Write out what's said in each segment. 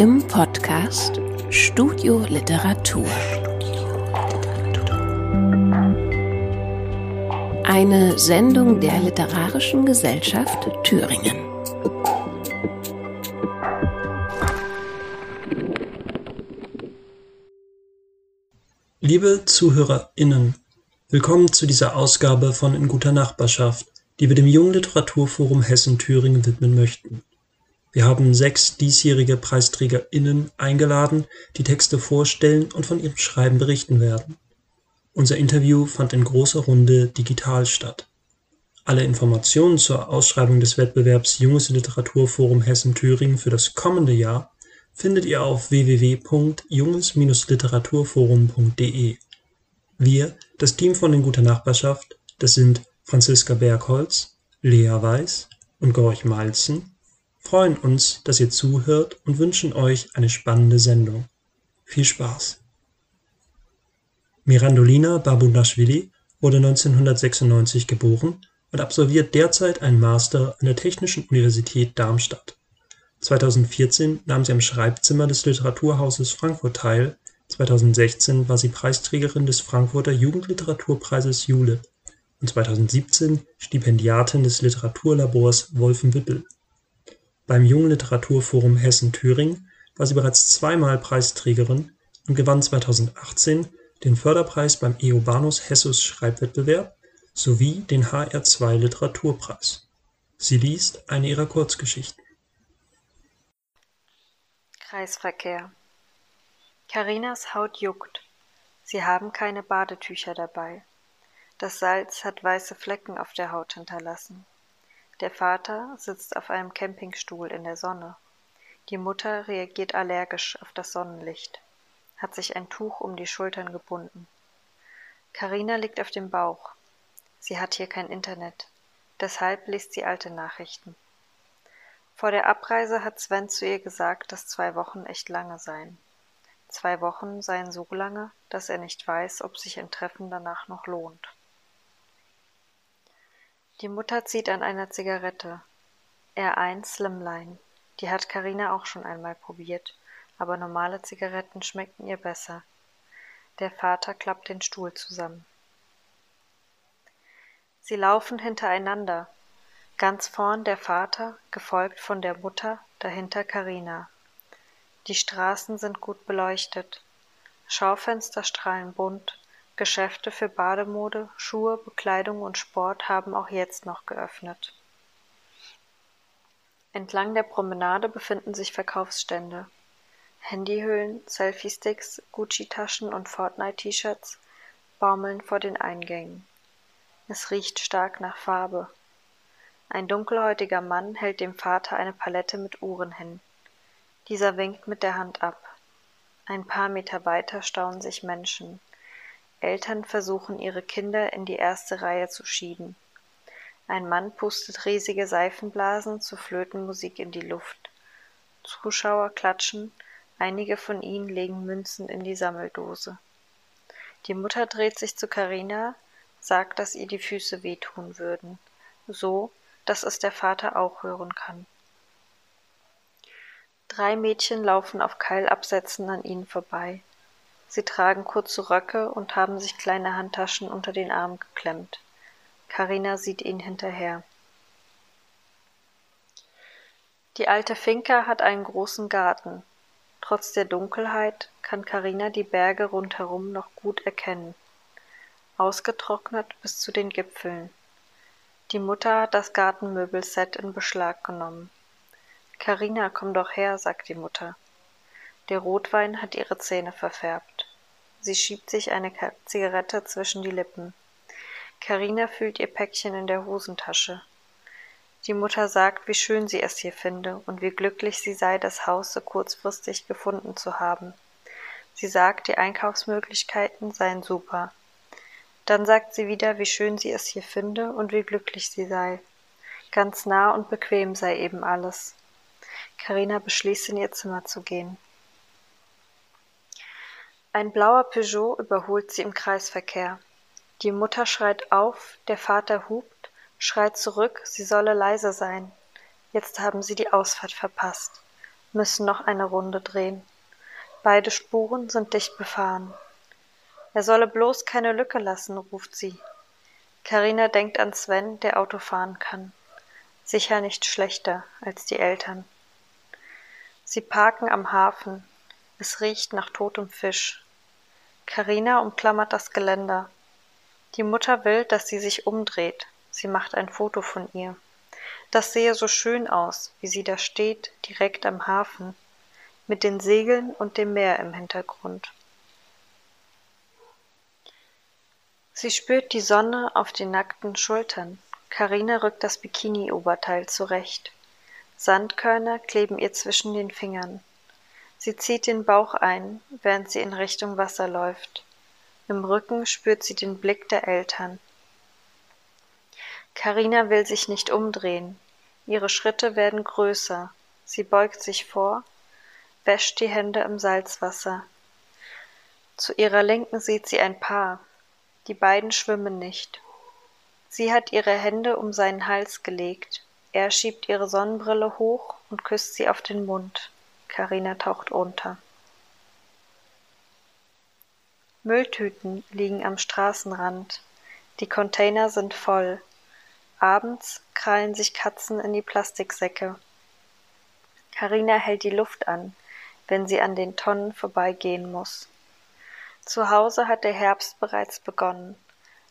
im Podcast Studio Literatur. Eine Sendung der Literarischen Gesellschaft Thüringen. Liebe ZuhörerInnen, willkommen zu dieser Ausgabe von In guter Nachbarschaft, die wir dem Jungen Literaturforum Hessen-Thüringen widmen möchten. Wir haben sechs diesjährige PreisträgerInnen eingeladen, die Texte vorstellen und von ihrem Schreiben berichten werden. Unser Interview fand in großer Runde digital statt. Alle Informationen zur Ausschreibung des Wettbewerbs Junges Literaturforum Hessen-Thüringen für das kommende Jahr findet ihr auf www.junges-literaturforum.de. Wir, das Team von In guter Nachbarschaft, das sind Franziska Bergholz, Lea Weiß und Gorch Malzen, freuen uns, dass ihr zuhört und wünschen euch eine spannende Sendung. Viel Spaß! Mirandolina Babunashvili wurde 1996 geboren und absolviert derzeit einen Master an der Technischen Universität Darmstadt. 2014 nahm sie am Schreibzimmer des Literaturhauses Frankfurt teil, 2016 war sie Preisträgerin des Frankfurter Jugendliteraturpreises Julep und 2017 Stipendiatin des Literaturlabors Wolfenbüttel beim Jungliteraturforum Hessen-Thüringen war sie bereits zweimal Preisträgerin und gewann 2018 den Förderpreis beim Eobanus Hessus Schreibwettbewerb sowie den HR2 Literaturpreis. Sie liest eine ihrer Kurzgeschichten. Kreisverkehr Carinas Haut juckt. Sie haben keine Badetücher dabei. Das Salz hat weiße Flecken auf der Haut hinterlassen. Der Vater sitzt auf einem Campingstuhl in der Sonne. Die Mutter reagiert allergisch auf das Sonnenlicht, hat sich ein Tuch um die Schultern gebunden. Karina liegt auf dem Bauch. Sie hat hier kein Internet, deshalb liest sie alte Nachrichten. Vor der Abreise hat Sven zu ihr gesagt, dass zwei Wochen echt lange seien. Zwei Wochen seien so lange, dass er nicht weiß, ob sich ein Treffen danach noch lohnt. Die Mutter zieht an einer Zigarette. R1 Slimline. Die hat Karina auch schon einmal probiert, aber normale Zigaretten schmeckten ihr besser. Der Vater klappt den Stuhl zusammen. Sie laufen hintereinander. Ganz vorn der Vater, gefolgt von der Mutter, dahinter Karina. Die Straßen sind gut beleuchtet. Schaufenster strahlen bunt, Geschäfte für Bademode, Schuhe, Bekleidung und Sport haben auch jetzt noch geöffnet. Entlang der Promenade befinden sich Verkaufsstände. Handyhüllen, Selfie-Sticks, Gucci-Taschen und Fortnite-T-Shirts baumeln vor den Eingängen. Es riecht stark nach Farbe. Ein dunkelhäutiger Mann hält dem Vater eine Palette mit Uhren hin. Dieser winkt mit der Hand ab. Ein paar Meter weiter staunen sich Menschen. Eltern versuchen ihre Kinder in die erste Reihe zu schieben. Ein Mann pustet riesige Seifenblasen zu Flötenmusik in die Luft. Zuschauer klatschen, einige von ihnen legen Münzen in die Sammeldose. Die Mutter dreht sich zu Karina, sagt, dass ihr die Füße wehtun würden, so, dass es der Vater auch hören kann. Drei Mädchen laufen auf Keilabsätzen an ihnen vorbei. Sie tragen kurze Röcke und haben sich kleine Handtaschen unter den Arm geklemmt. Karina sieht ihnen hinterher. Die alte Finca hat einen großen Garten. Trotz der Dunkelheit kann Karina die Berge rundherum noch gut erkennen. Ausgetrocknet bis zu den Gipfeln. Die Mutter hat das Gartenmöbelset in Beschlag genommen. Karina, komm doch her, sagt die Mutter. Der Rotwein hat ihre Zähne verfärbt. Sie schiebt sich eine Zigarette zwischen die Lippen. Karina fühlt ihr Päckchen in der Hosentasche. Die Mutter sagt, wie schön sie es hier finde und wie glücklich sie sei, das Haus so kurzfristig gefunden zu haben. Sie sagt, die Einkaufsmöglichkeiten seien super. Dann sagt sie wieder, wie schön sie es hier finde und wie glücklich sie sei. Ganz nah und bequem sei eben alles. Karina beschließt, in ihr Zimmer zu gehen. Ein blauer Peugeot überholt sie im Kreisverkehr. Die Mutter schreit auf, der Vater hupt, schreit zurück, sie solle leise sein. Jetzt haben sie die Ausfahrt verpasst. müssen noch eine Runde drehen. Beide Spuren sind dicht befahren. Er solle bloß keine Lücke lassen, ruft sie. Karina denkt an Sven, der Auto fahren kann. Sicher nicht schlechter als die Eltern. Sie parken am Hafen. Es riecht nach totem Fisch. Karina umklammert das Geländer. Die Mutter will, dass sie sich umdreht. Sie macht ein Foto von ihr. Das sehe so schön aus, wie sie da steht, direkt am Hafen, mit den Segeln und dem Meer im Hintergrund. Sie spürt die Sonne auf den nackten Schultern. Karina rückt das Bikini-Oberteil zurecht. Sandkörner kleben ihr zwischen den Fingern. Sie zieht den Bauch ein, während sie in Richtung Wasser läuft. Im Rücken spürt sie den Blick der Eltern. Karina will sich nicht umdrehen. Ihre Schritte werden größer. Sie beugt sich vor, wäscht die Hände im Salzwasser. Zu ihrer Linken sieht sie ein Paar, die beiden schwimmen nicht. Sie hat ihre Hände um seinen Hals gelegt. Er schiebt ihre Sonnenbrille hoch und küsst sie auf den Mund. Karina taucht unter. Mülltüten liegen am Straßenrand. Die Container sind voll. Abends krallen sich Katzen in die Plastiksäcke. Karina hält die Luft an, wenn sie an den Tonnen vorbeigehen muss. Zu Hause hat der Herbst bereits begonnen.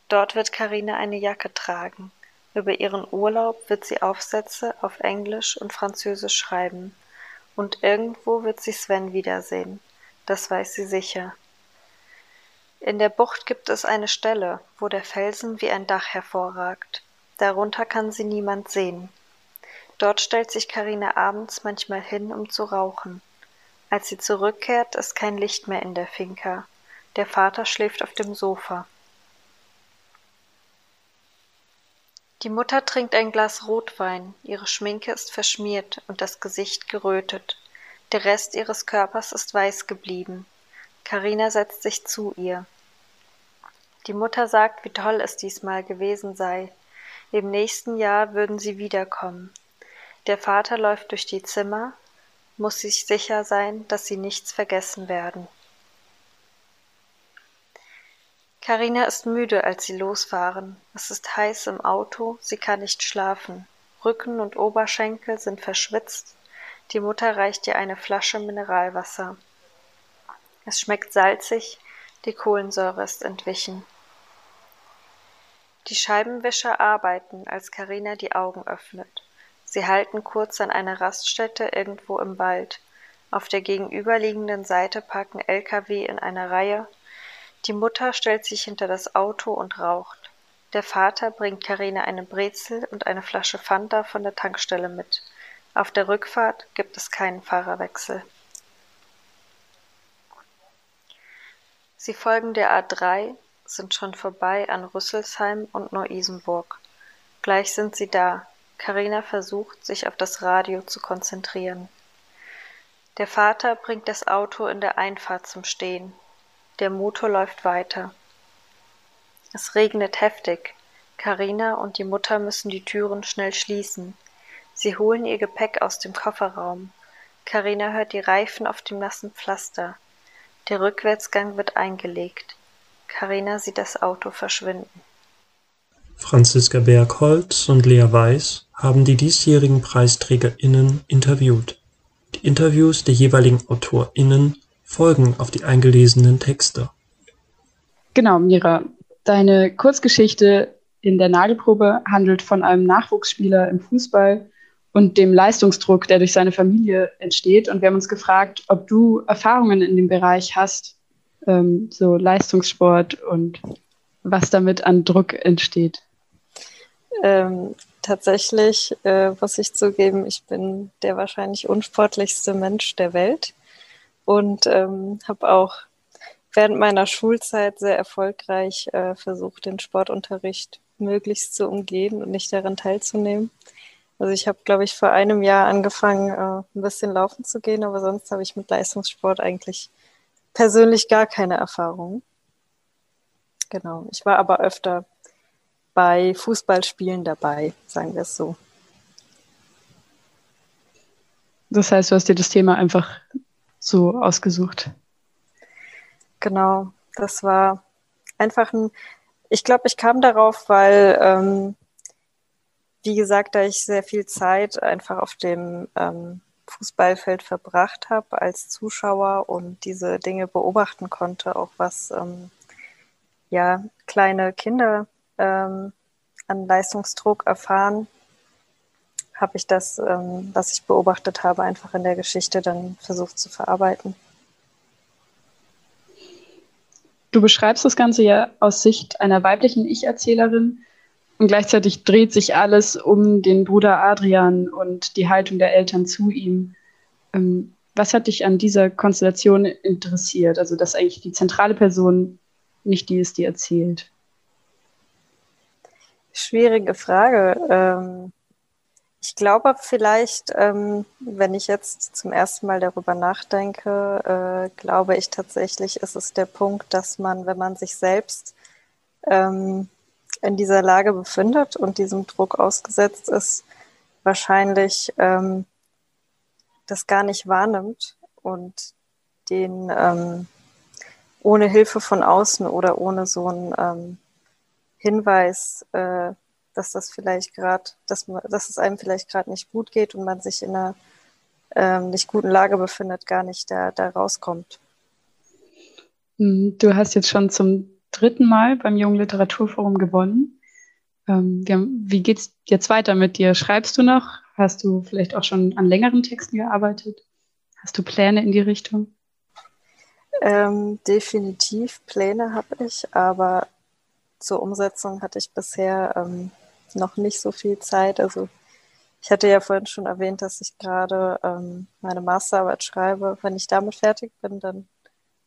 Dort wird Karina eine Jacke tragen. Über ihren Urlaub wird sie Aufsätze auf Englisch und Französisch schreiben. Und irgendwo wird sie Sven wiedersehen. Das weiß sie sicher. In der Bucht gibt es eine Stelle, wo der Felsen wie ein Dach hervorragt. Darunter kann sie niemand sehen. Dort stellt sich Karina abends manchmal hin, um zu rauchen. Als sie zurückkehrt, ist kein Licht mehr in der Finca. Der Vater schläft auf dem Sofa. Die Mutter trinkt ein Glas Rotwein, ihre Schminke ist verschmiert und das Gesicht gerötet. Der Rest ihres Körpers ist weiß geblieben. Karina setzt sich zu ihr. Die Mutter sagt, wie toll es diesmal gewesen sei. Im nächsten Jahr würden sie wiederkommen. Der Vater läuft durch die Zimmer, muss sich sicher sein, dass sie nichts vergessen werden. Karina ist müde, als sie losfahren. Es ist heiß im Auto, sie kann nicht schlafen. Rücken und Oberschenkel sind verschwitzt. Die Mutter reicht ihr eine Flasche Mineralwasser. Es schmeckt salzig, die Kohlensäure ist entwichen. Die Scheibenwischer arbeiten, als Karina die Augen öffnet. Sie halten kurz an einer Raststätte irgendwo im Wald. Auf der gegenüberliegenden Seite parken Lkw in einer Reihe die Mutter stellt sich hinter das Auto und raucht. Der Vater bringt Karina eine Brezel und eine Flasche Fanta von der Tankstelle mit. Auf der Rückfahrt gibt es keinen Fahrerwechsel. Sie folgen der A3, sind schon vorbei an Rüsselsheim und Neu-Isenburg. Gleich sind sie da. Karina versucht, sich auf das Radio zu konzentrieren. Der Vater bringt das Auto in der Einfahrt zum Stehen. Der Motor läuft weiter. Es regnet heftig. Karina und die Mutter müssen die Türen schnell schließen. Sie holen ihr Gepäck aus dem Kofferraum. Karina hört die Reifen auf dem nassen Pflaster. Der Rückwärtsgang wird eingelegt. Karina sieht das Auto verschwinden. Franziska Bergholz und Lea Weiß haben die diesjährigen PreisträgerInnen interviewt. Die Interviews der jeweiligen AutorInnen folgen auf die eingelesenen Texte. Genau, Mira. Deine Kurzgeschichte in der Nagelprobe handelt von einem Nachwuchsspieler im Fußball und dem Leistungsdruck, der durch seine Familie entsteht. Und wir haben uns gefragt, ob du Erfahrungen in dem Bereich hast, ähm, so Leistungssport und was damit an Druck entsteht. Ähm, tatsächlich äh, muss ich zugeben, ich bin der wahrscheinlich unsportlichste Mensch der Welt und ähm, habe auch während meiner Schulzeit sehr erfolgreich äh, versucht, den Sportunterricht möglichst zu umgehen und nicht daran teilzunehmen. Also ich habe, glaube ich, vor einem Jahr angefangen, äh, ein bisschen laufen zu gehen, aber sonst habe ich mit Leistungssport eigentlich persönlich gar keine Erfahrung. Genau. Ich war aber öfter bei Fußballspielen dabei, sagen wir es so. Das heißt, du hast dir das Thema einfach so ausgesucht. Genau, das war einfach ein, ich glaube, ich kam darauf, weil, ähm, wie gesagt, da ich sehr viel Zeit einfach auf dem ähm, Fußballfeld verbracht habe als Zuschauer und diese Dinge beobachten konnte, auch was ähm, ja kleine Kinder ähm, an Leistungsdruck erfahren, habe ich das, ähm, was ich beobachtet habe, einfach in der Geschichte dann versucht zu verarbeiten. Du beschreibst das Ganze ja aus Sicht einer weiblichen Ich-Erzählerin und gleichzeitig dreht sich alles um den Bruder Adrian und die Haltung der Eltern zu ihm. Ähm, was hat dich an dieser Konstellation interessiert? Also, dass eigentlich die zentrale Person nicht die ist, die erzählt. Schwierige Frage. Ähm, ich glaube vielleicht, ähm, wenn ich jetzt zum ersten Mal darüber nachdenke, äh, glaube ich tatsächlich, ist es der Punkt, dass man, wenn man sich selbst ähm, in dieser Lage befindet und diesem Druck ausgesetzt ist, wahrscheinlich ähm, das gar nicht wahrnimmt und den ähm, ohne Hilfe von außen oder ohne so einen ähm, Hinweis äh, dass das vielleicht gerade, dass, dass es einem vielleicht gerade nicht gut geht und man sich in einer ähm, nicht guten Lage befindet, gar nicht da, da rauskommt. Hm, du hast jetzt schon zum dritten Mal beim Jungen Literaturforum gewonnen. Ähm, wie geht's jetzt weiter mit dir? Schreibst du noch? Hast du vielleicht auch schon an längeren Texten gearbeitet? Hast du Pläne in die Richtung? Ähm, definitiv Pläne habe ich, aber zur Umsetzung hatte ich bisher ähm, noch nicht so viel Zeit. Also ich hatte ja vorhin schon erwähnt, dass ich gerade ähm, meine Masterarbeit schreibe. Wenn ich damit fertig bin, dann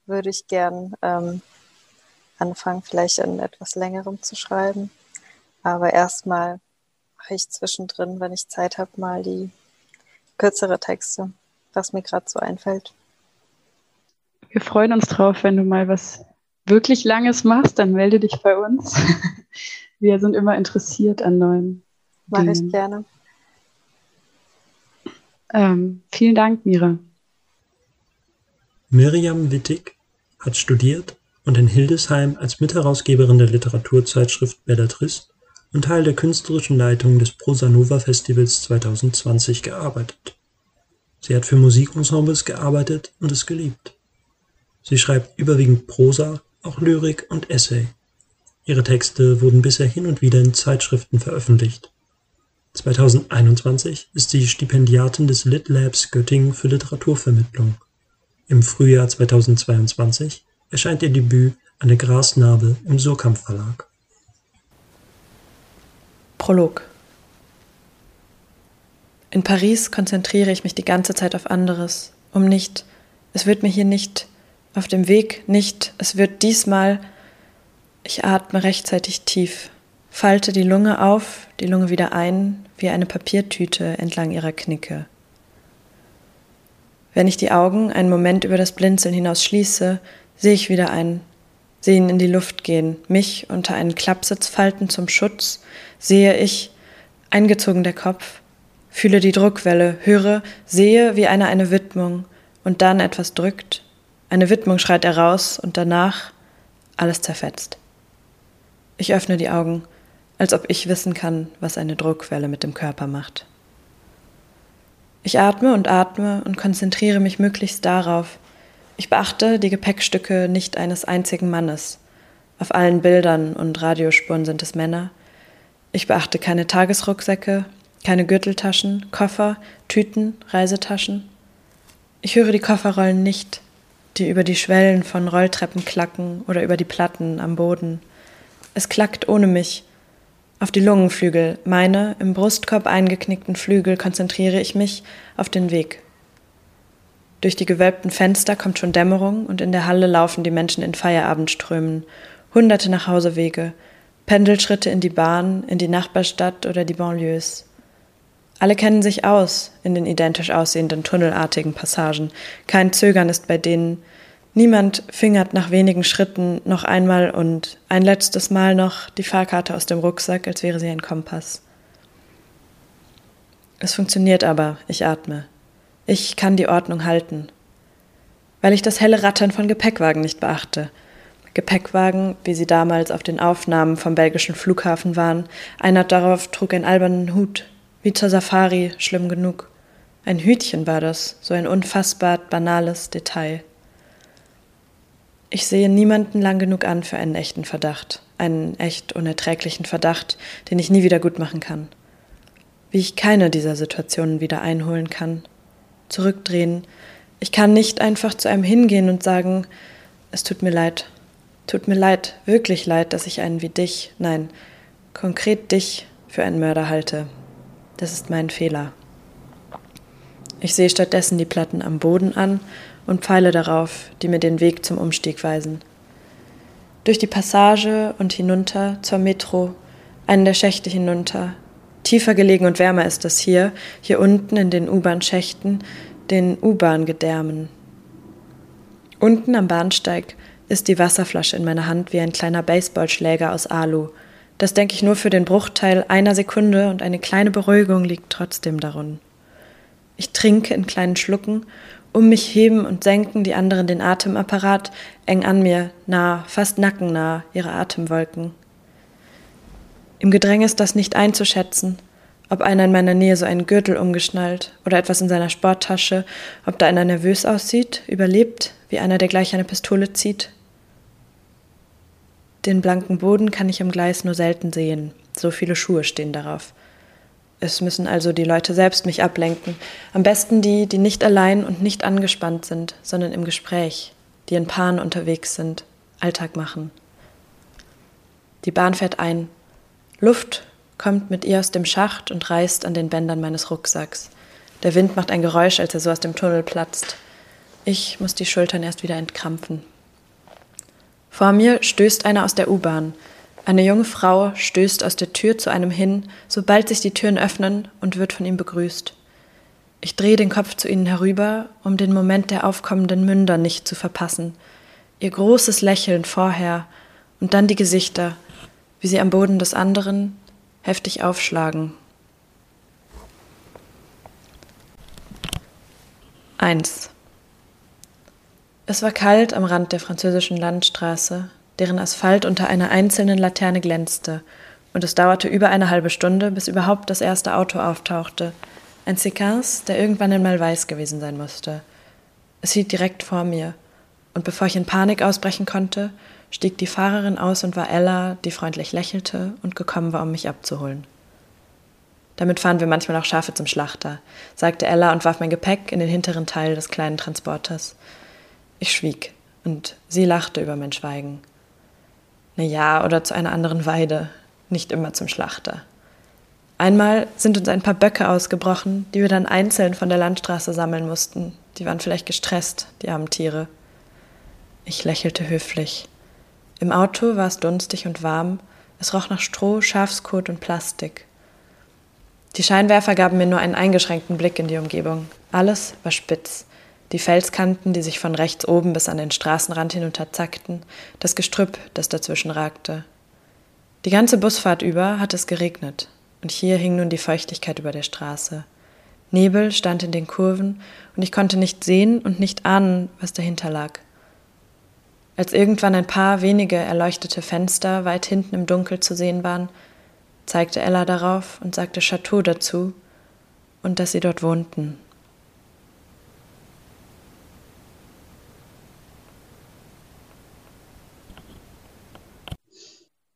würde ich gern ähm, anfangen, vielleicht in etwas längerem zu schreiben. Aber erstmal mache ich zwischendrin, wenn ich Zeit habe, mal die kürzere Texte, was mir gerade so einfällt. Wir freuen uns drauf, wenn du mal was wirklich Langes machst, dann melde dich bei uns. Wir sind immer interessiert an neuen. Mache ich gerne. Ähm, vielen Dank, Mira. Miriam Wittig hat studiert und in Hildesheim als Mitherausgeberin der Literaturzeitschrift Bellatrist und Teil der künstlerischen Leitung des Prosa Nova Festivals 2020 gearbeitet. Sie hat für Musikensembles gearbeitet und es geliebt. Sie schreibt überwiegend Prosa, auch Lyrik und Essay. Ihre Texte wurden bisher hin und wieder in Zeitschriften veröffentlicht. 2021 ist sie Stipendiatin des Lit Labs Göttingen für Literaturvermittlung. Im Frühjahr 2022 erscheint ihr Debüt Eine Grasnarbe im Surkamp Verlag. Prolog In Paris konzentriere ich mich die ganze Zeit auf anderes, um nicht, es wird mir hier nicht, auf dem Weg nicht, es wird diesmal ich atme rechtzeitig tief, falte die Lunge auf, die Lunge wieder ein, wie eine Papiertüte entlang ihrer Knicke. Wenn ich die Augen einen Moment über das Blinzeln hinaus schließe, sehe ich wieder ein, sehe ihn in die Luft gehen, mich unter einen Klappsitz falten zum Schutz, sehe ich, eingezogen der Kopf, fühle die Druckwelle, höre, sehe, wie einer eine Widmung und dann etwas drückt. Eine Widmung schreit er raus und danach alles zerfetzt. Ich öffne die Augen, als ob ich wissen kann, was eine Druckwelle mit dem Körper macht. Ich atme und atme und konzentriere mich möglichst darauf. Ich beachte die Gepäckstücke nicht eines einzigen Mannes. Auf allen Bildern und Radiospuren sind es Männer. Ich beachte keine Tagesrucksäcke, keine Gürteltaschen, Koffer, Tüten, Reisetaschen. Ich höre die Kofferrollen nicht, die über die Schwellen von Rolltreppen klacken oder über die Platten am Boden. Es klackt ohne mich. Auf die Lungenflügel, meine im Brustkorb eingeknickten Flügel, konzentriere ich mich auf den Weg. Durch die gewölbten Fenster kommt schon Dämmerung und in der Halle laufen die Menschen in Feierabendströmen, hunderte Nachhausewege, Pendelschritte in die Bahn, in die Nachbarstadt oder die Banlieues. Alle kennen sich aus in den identisch aussehenden tunnelartigen Passagen. Kein Zögern ist bei denen, Niemand fingert nach wenigen Schritten noch einmal und ein letztes Mal noch die Fahrkarte aus dem Rucksack, als wäre sie ein Kompass. Es funktioniert aber, ich atme. Ich kann die Ordnung halten. Weil ich das helle Rattern von Gepäckwagen nicht beachte. Gepäckwagen, wie sie damals auf den Aufnahmen vom belgischen Flughafen waren, einer darauf trug einen albernen Hut, wie zur Safari, schlimm genug. Ein Hütchen war das, so ein unfassbar banales Detail. Ich sehe niemanden lang genug an für einen echten Verdacht, einen echt unerträglichen Verdacht, den ich nie wieder gut machen kann. Wie ich keine dieser Situationen wieder einholen kann, zurückdrehen. Ich kann nicht einfach zu einem hingehen und sagen, es tut mir leid. Tut mir leid, wirklich leid, dass ich einen wie dich, nein, konkret dich für einen Mörder halte. Das ist mein Fehler. Ich sehe stattdessen die Platten am Boden an und Pfeile darauf, die mir den Weg zum Umstieg weisen. Durch die Passage und hinunter zur Metro, einen der Schächte hinunter. Tiefer gelegen und wärmer ist das hier, hier unten in den U-Bahn-Schächten, den U-Bahn-Gedärmen. Unten am Bahnsteig ist die Wasserflasche in meiner Hand wie ein kleiner Baseballschläger aus Alu. Das denke ich nur für den Bruchteil einer Sekunde und eine kleine Beruhigung liegt trotzdem darin. Ich trinke in kleinen Schlucken um mich heben und senken die anderen den Atemapparat, eng an mir, nah, fast nackennah, ihre Atemwolken. Im Gedränge ist das nicht einzuschätzen, ob einer in meiner Nähe so einen Gürtel umgeschnallt oder etwas in seiner Sporttasche, ob da einer nervös aussieht, überlebt, wie einer, der gleich eine Pistole zieht. Den blanken Boden kann ich im Gleis nur selten sehen, so viele Schuhe stehen darauf. Es müssen also die Leute selbst mich ablenken. Am besten die, die nicht allein und nicht angespannt sind, sondern im Gespräch, die in Paaren unterwegs sind, Alltag machen. Die Bahn fährt ein. Luft kommt mit ihr aus dem Schacht und reißt an den Bändern meines Rucksacks. Der Wind macht ein Geräusch, als er so aus dem Tunnel platzt. Ich muss die Schultern erst wieder entkrampfen. Vor mir stößt einer aus der U-Bahn. Eine junge Frau stößt aus der Tür zu einem hin, sobald sich die Türen öffnen und wird von ihm begrüßt. Ich drehe den Kopf zu ihnen herüber, um den Moment der aufkommenden Münder nicht zu verpassen. Ihr großes Lächeln vorher und dann die Gesichter, wie sie am Boden des anderen heftig aufschlagen. 1. Es war kalt am Rand der französischen Landstraße, deren Asphalt unter einer einzelnen Laterne glänzte, und es dauerte über eine halbe Stunde, bis überhaupt das erste Auto auftauchte. Ein Sequence, der irgendwann einmal weiß gewesen sein musste. Es hielt direkt vor mir, und bevor ich in Panik ausbrechen konnte, stieg die Fahrerin aus und war Ella, die freundlich lächelte und gekommen war, um mich abzuholen. Damit fahren wir manchmal auch Schafe zum Schlachter, sagte Ella und warf mein Gepäck in den hinteren Teil des kleinen Transporters. Ich schwieg, und sie lachte über mein Schweigen. Na ja, oder zu einer anderen Weide, nicht immer zum Schlachter. Einmal sind uns ein paar Böcke ausgebrochen, die wir dann einzeln von der Landstraße sammeln mussten. Die waren vielleicht gestresst, die armen Tiere. Ich lächelte höflich. Im Auto war es dunstig und warm, es roch nach Stroh, Schafskot und Plastik. Die Scheinwerfer gaben mir nur einen eingeschränkten Blick in die Umgebung. Alles war spitz die Felskanten, die sich von rechts oben bis an den Straßenrand hinunterzackten, das Gestrüpp, das dazwischen ragte. Die ganze Busfahrt über hatte es geregnet, und hier hing nun die Feuchtigkeit über der Straße. Nebel stand in den Kurven, und ich konnte nicht sehen und nicht ahnen, was dahinter lag. Als irgendwann ein paar wenige erleuchtete Fenster weit hinten im Dunkel zu sehen waren, zeigte Ella darauf und sagte Chateau dazu und dass sie dort wohnten.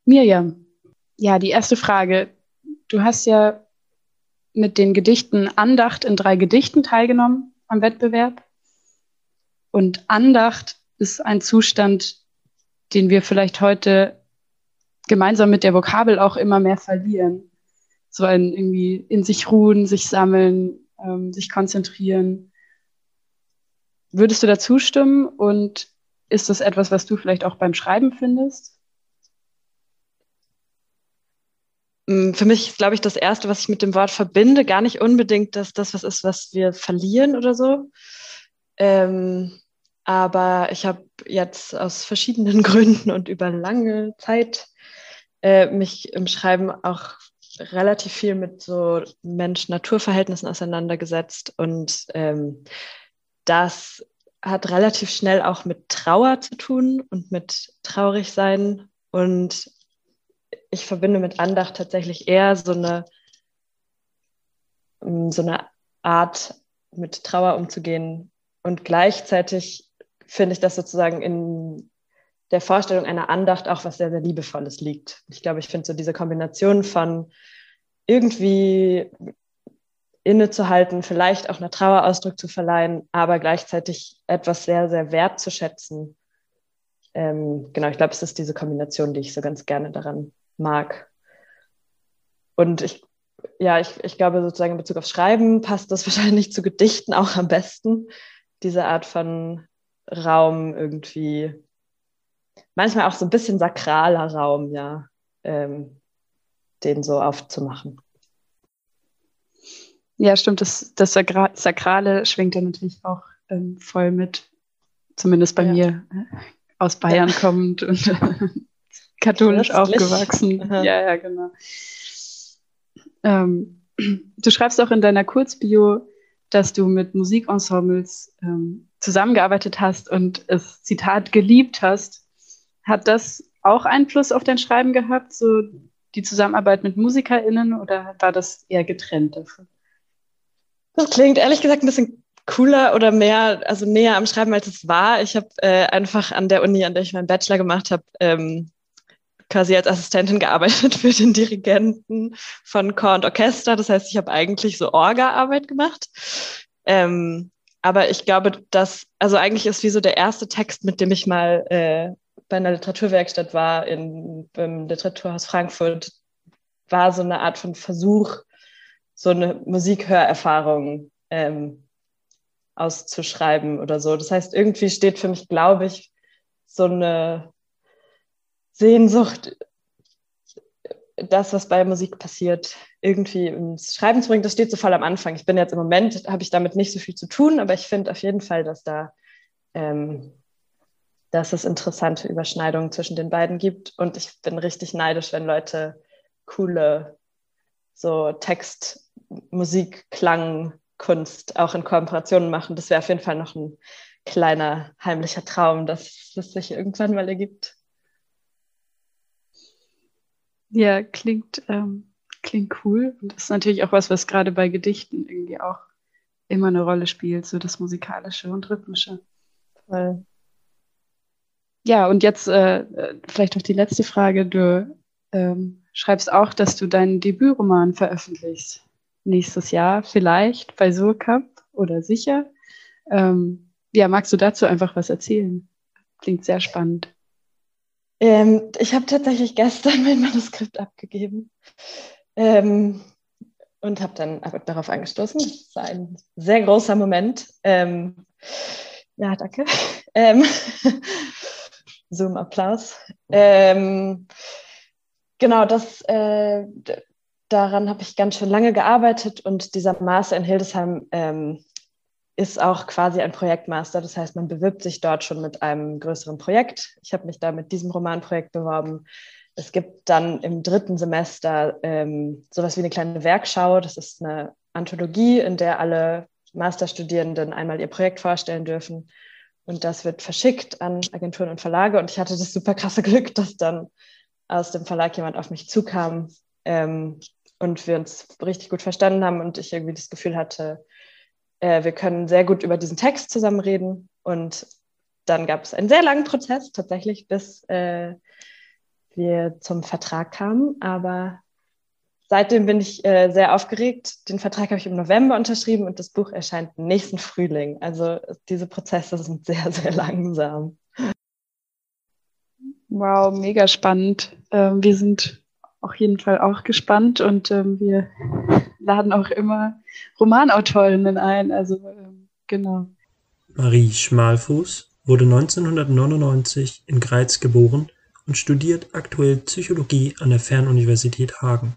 Mirjam, ja, die erste Frage. Du hast ja mit den Gedichten Andacht in drei Gedichten teilgenommen am Wettbewerb. Und Andacht ist ein Zustand, den wir vielleicht heute gemeinsam mit der Vokabel auch immer mehr verlieren. So ein irgendwie in sich ruhen, sich sammeln, ähm, sich konzentrieren. Würdest du da zustimmen und ist das etwas, was du vielleicht auch beim Schreiben findest? Für mich ist, glaube ich, das Erste, was ich mit dem Wort verbinde, gar nicht unbedingt, dass das was ist, was wir verlieren oder so. Ähm, aber ich habe jetzt aus verschiedenen Gründen und über lange Zeit äh, mich im Schreiben auch relativ viel mit so Mensch-Natur-Verhältnissen auseinandergesetzt und ähm, das hat relativ schnell auch mit Trauer zu tun und mit Traurigsein und ich verbinde mit Andacht tatsächlich eher so eine, mm, so eine Art, mit Trauer umzugehen. Und gleichzeitig finde ich, dass sozusagen in der Vorstellung einer Andacht auch was sehr, sehr Liebevolles liegt. Ich glaube, ich finde so diese Kombination von irgendwie innezuhalten, vielleicht auch einer Trauer Ausdruck zu verleihen, aber gleichzeitig etwas sehr, sehr wertzuschätzen. Ähm, genau, ich glaube, es ist diese Kombination, die ich so ganz gerne daran mag. Und ich, ja, ich, ich glaube sozusagen in Bezug aufs Schreiben passt das wahrscheinlich zu Gedichten auch am besten. Diese Art von Raum irgendwie, manchmal auch so ein bisschen sakraler Raum, ja, ähm, den so aufzumachen. Ja, stimmt. Das, das Sakrale schwingt ja natürlich auch ähm, voll mit, zumindest bei ja. mir, äh, aus Bayern ja. kommend und katholisch aufgewachsen. Aha. Ja, ja, genau. Ähm, du schreibst auch in deiner Kurzbio, dass du mit Musikensembles ähm, zusammengearbeitet hast und es, Zitat, geliebt hast. Hat das auch Einfluss auf dein Schreiben gehabt, so die Zusammenarbeit mit MusikerInnen oder war das eher getrennt dafür? Das klingt ehrlich gesagt ein bisschen cooler oder mehr, also näher am Schreiben, als es war. Ich habe äh, einfach an der Uni, an der ich meinen Bachelor gemacht habe, ähm, quasi als Assistentin gearbeitet für den Dirigenten von Chor und Orchester. Das heißt, ich habe eigentlich so Orga-Arbeit gemacht. Ähm, aber ich glaube, dass, also eigentlich ist wie so der erste Text, mit dem ich mal äh, bei einer Literaturwerkstatt war in, im Literaturhaus Frankfurt, war so eine Art von Versuch, so eine Musikhörerfahrung ähm, auszuschreiben oder so. Das heißt, irgendwie steht für mich, glaube ich, so eine Sehnsucht, das, was bei Musik passiert, irgendwie ins Schreiben zu bringen, das steht so voll am Anfang. Ich bin jetzt im Moment, habe ich damit nicht so viel zu tun, aber ich finde auf jeden Fall, dass da, ähm, dass es interessante Überschneidungen zwischen den beiden gibt. Und ich bin richtig neidisch, wenn Leute coole so Text, Musik, Klang, Kunst auch in Kooperationen machen. Das wäre auf jeden Fall noch ein kleiner heimlicher Traum, dass es sich irgendwann mal ergibt. Ja, klingt, ähm, klingt cool. Und das ist natürlich auch was, was gerade bei Gedichten irgendwie auch immer eine Rolle spielt, so das Musikalische und Rhythmische. Voll. Ja, und jetzt äh, vielleicht noch die letzte Frage. Du ähm, schreibst auch, dass du deinen Debütroman veröffentlichst. Nächstes Jahr vielleicht bei Surkamp oder sicher. Ähm, ja, magst du dazu einfach was erzählen? Klingt sehr spannend. Ähm, ich habe tatsächlich gestern mein Manuskript abgegeben ähm, und habe dann darauf angestoßen. Das war ein sehr großer Moment. Ähm, ja, danke. Ähm, Zoom-Applaus. Ähm, genau, das, äh, daran habe ich ganz schön lange gearbeitet und dieser Master in Hildesheim ähm, ist auch quasi ein Projektmaster. Das heißt, man bewirbt sich dort schon mit einem größeren Projekt. Ich habe mich da mit diesem Romanprojekt beworben. Es gibt dann im dritten Semester ähm, sowas wie eine kleine Werkschau. Das ist eine Anthologie, in der alle Masterstudierenden einmal ihr Projekt vorstellen dürfen. Und das wird verschickt an Agenturen und Verlage. Und ich hatte das super krasse Glück, dass dann aus dem Verlag jemand auf mich zukam ähm, und wir uns richtig gut verstanden haben und ich irgendwie das Gefühl hatte, äh, wir können sehr gut über diesen Text zusammen reden. Und dann gab es einen sehr langen Prozess tatsächlich, bis äh, wir zum Vertrag kamen. Aber seitdem bin ich äh, sehr aufgeregt. Den Vertrag habe ich im November unterschrieben und das Buch erscheint nächsten Frühling. Also diese Prozesse sind sehr, sehr langsam. Wow, mega spannend. Ähm, wir sind auf jeden Fall auch gespannt und ähm, wir laden auch immer Romanautorinnen ein. Also ähm, genau. Marie Schmalfuß wurde 1999 in Greiz geboren und studiert aktuell Psychologie an der Fernuniversität Hagen.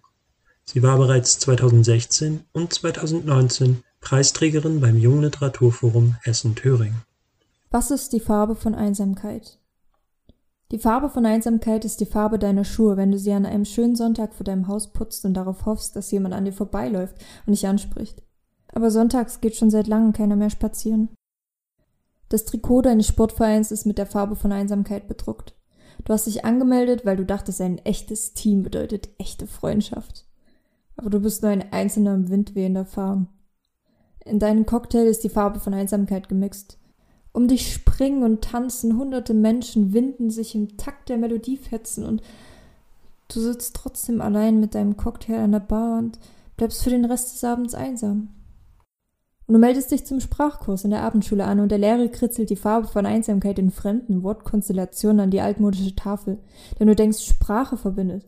Sie war bereits 2016 und 2019 Preisträgerin beim Jungliteraturforum Hessen-Thüringen. Was ist die Farbe von Einsamkeit? Die Farbe von Einsamkeit ist die Farbe deiner Schuhe, wenn du sie an einem schönen Sonntag vor deinem Haus putzt und darauf hoffst, dass jemand an dir vorbeiläuft und dich anspricht. Aber sonntags geht schon seit langem keiner mehr spazieren. Das Trikot deines Sportvereins ist mit der Farbe von Einsamkeit bedruckt. Du hast dich angemeldet, weil du dachtest, ein echtes Team bedeutet echte Freundschaft. Aber du bist nur ein einzelner im Wind wehender Farben. In deinem Cocktail ist die Farbe von Einsamkeit gemixt. Um dich springen und tanzen hunderte Menschen, winden sich im Takt der Melodie fetzen und du sitzt trotzdem allein mit deinem Cocktail an der Bar und bleibst für den Rest des Abends einsam. Und du meldest dich zum Sprachkurs in der Abendschule an und der Lehrer kritzelt die Farbe von Einsamkeit in fremden Wortkonstellationen an die altmodische Tafel, denn du denkst, Sprache verbindet.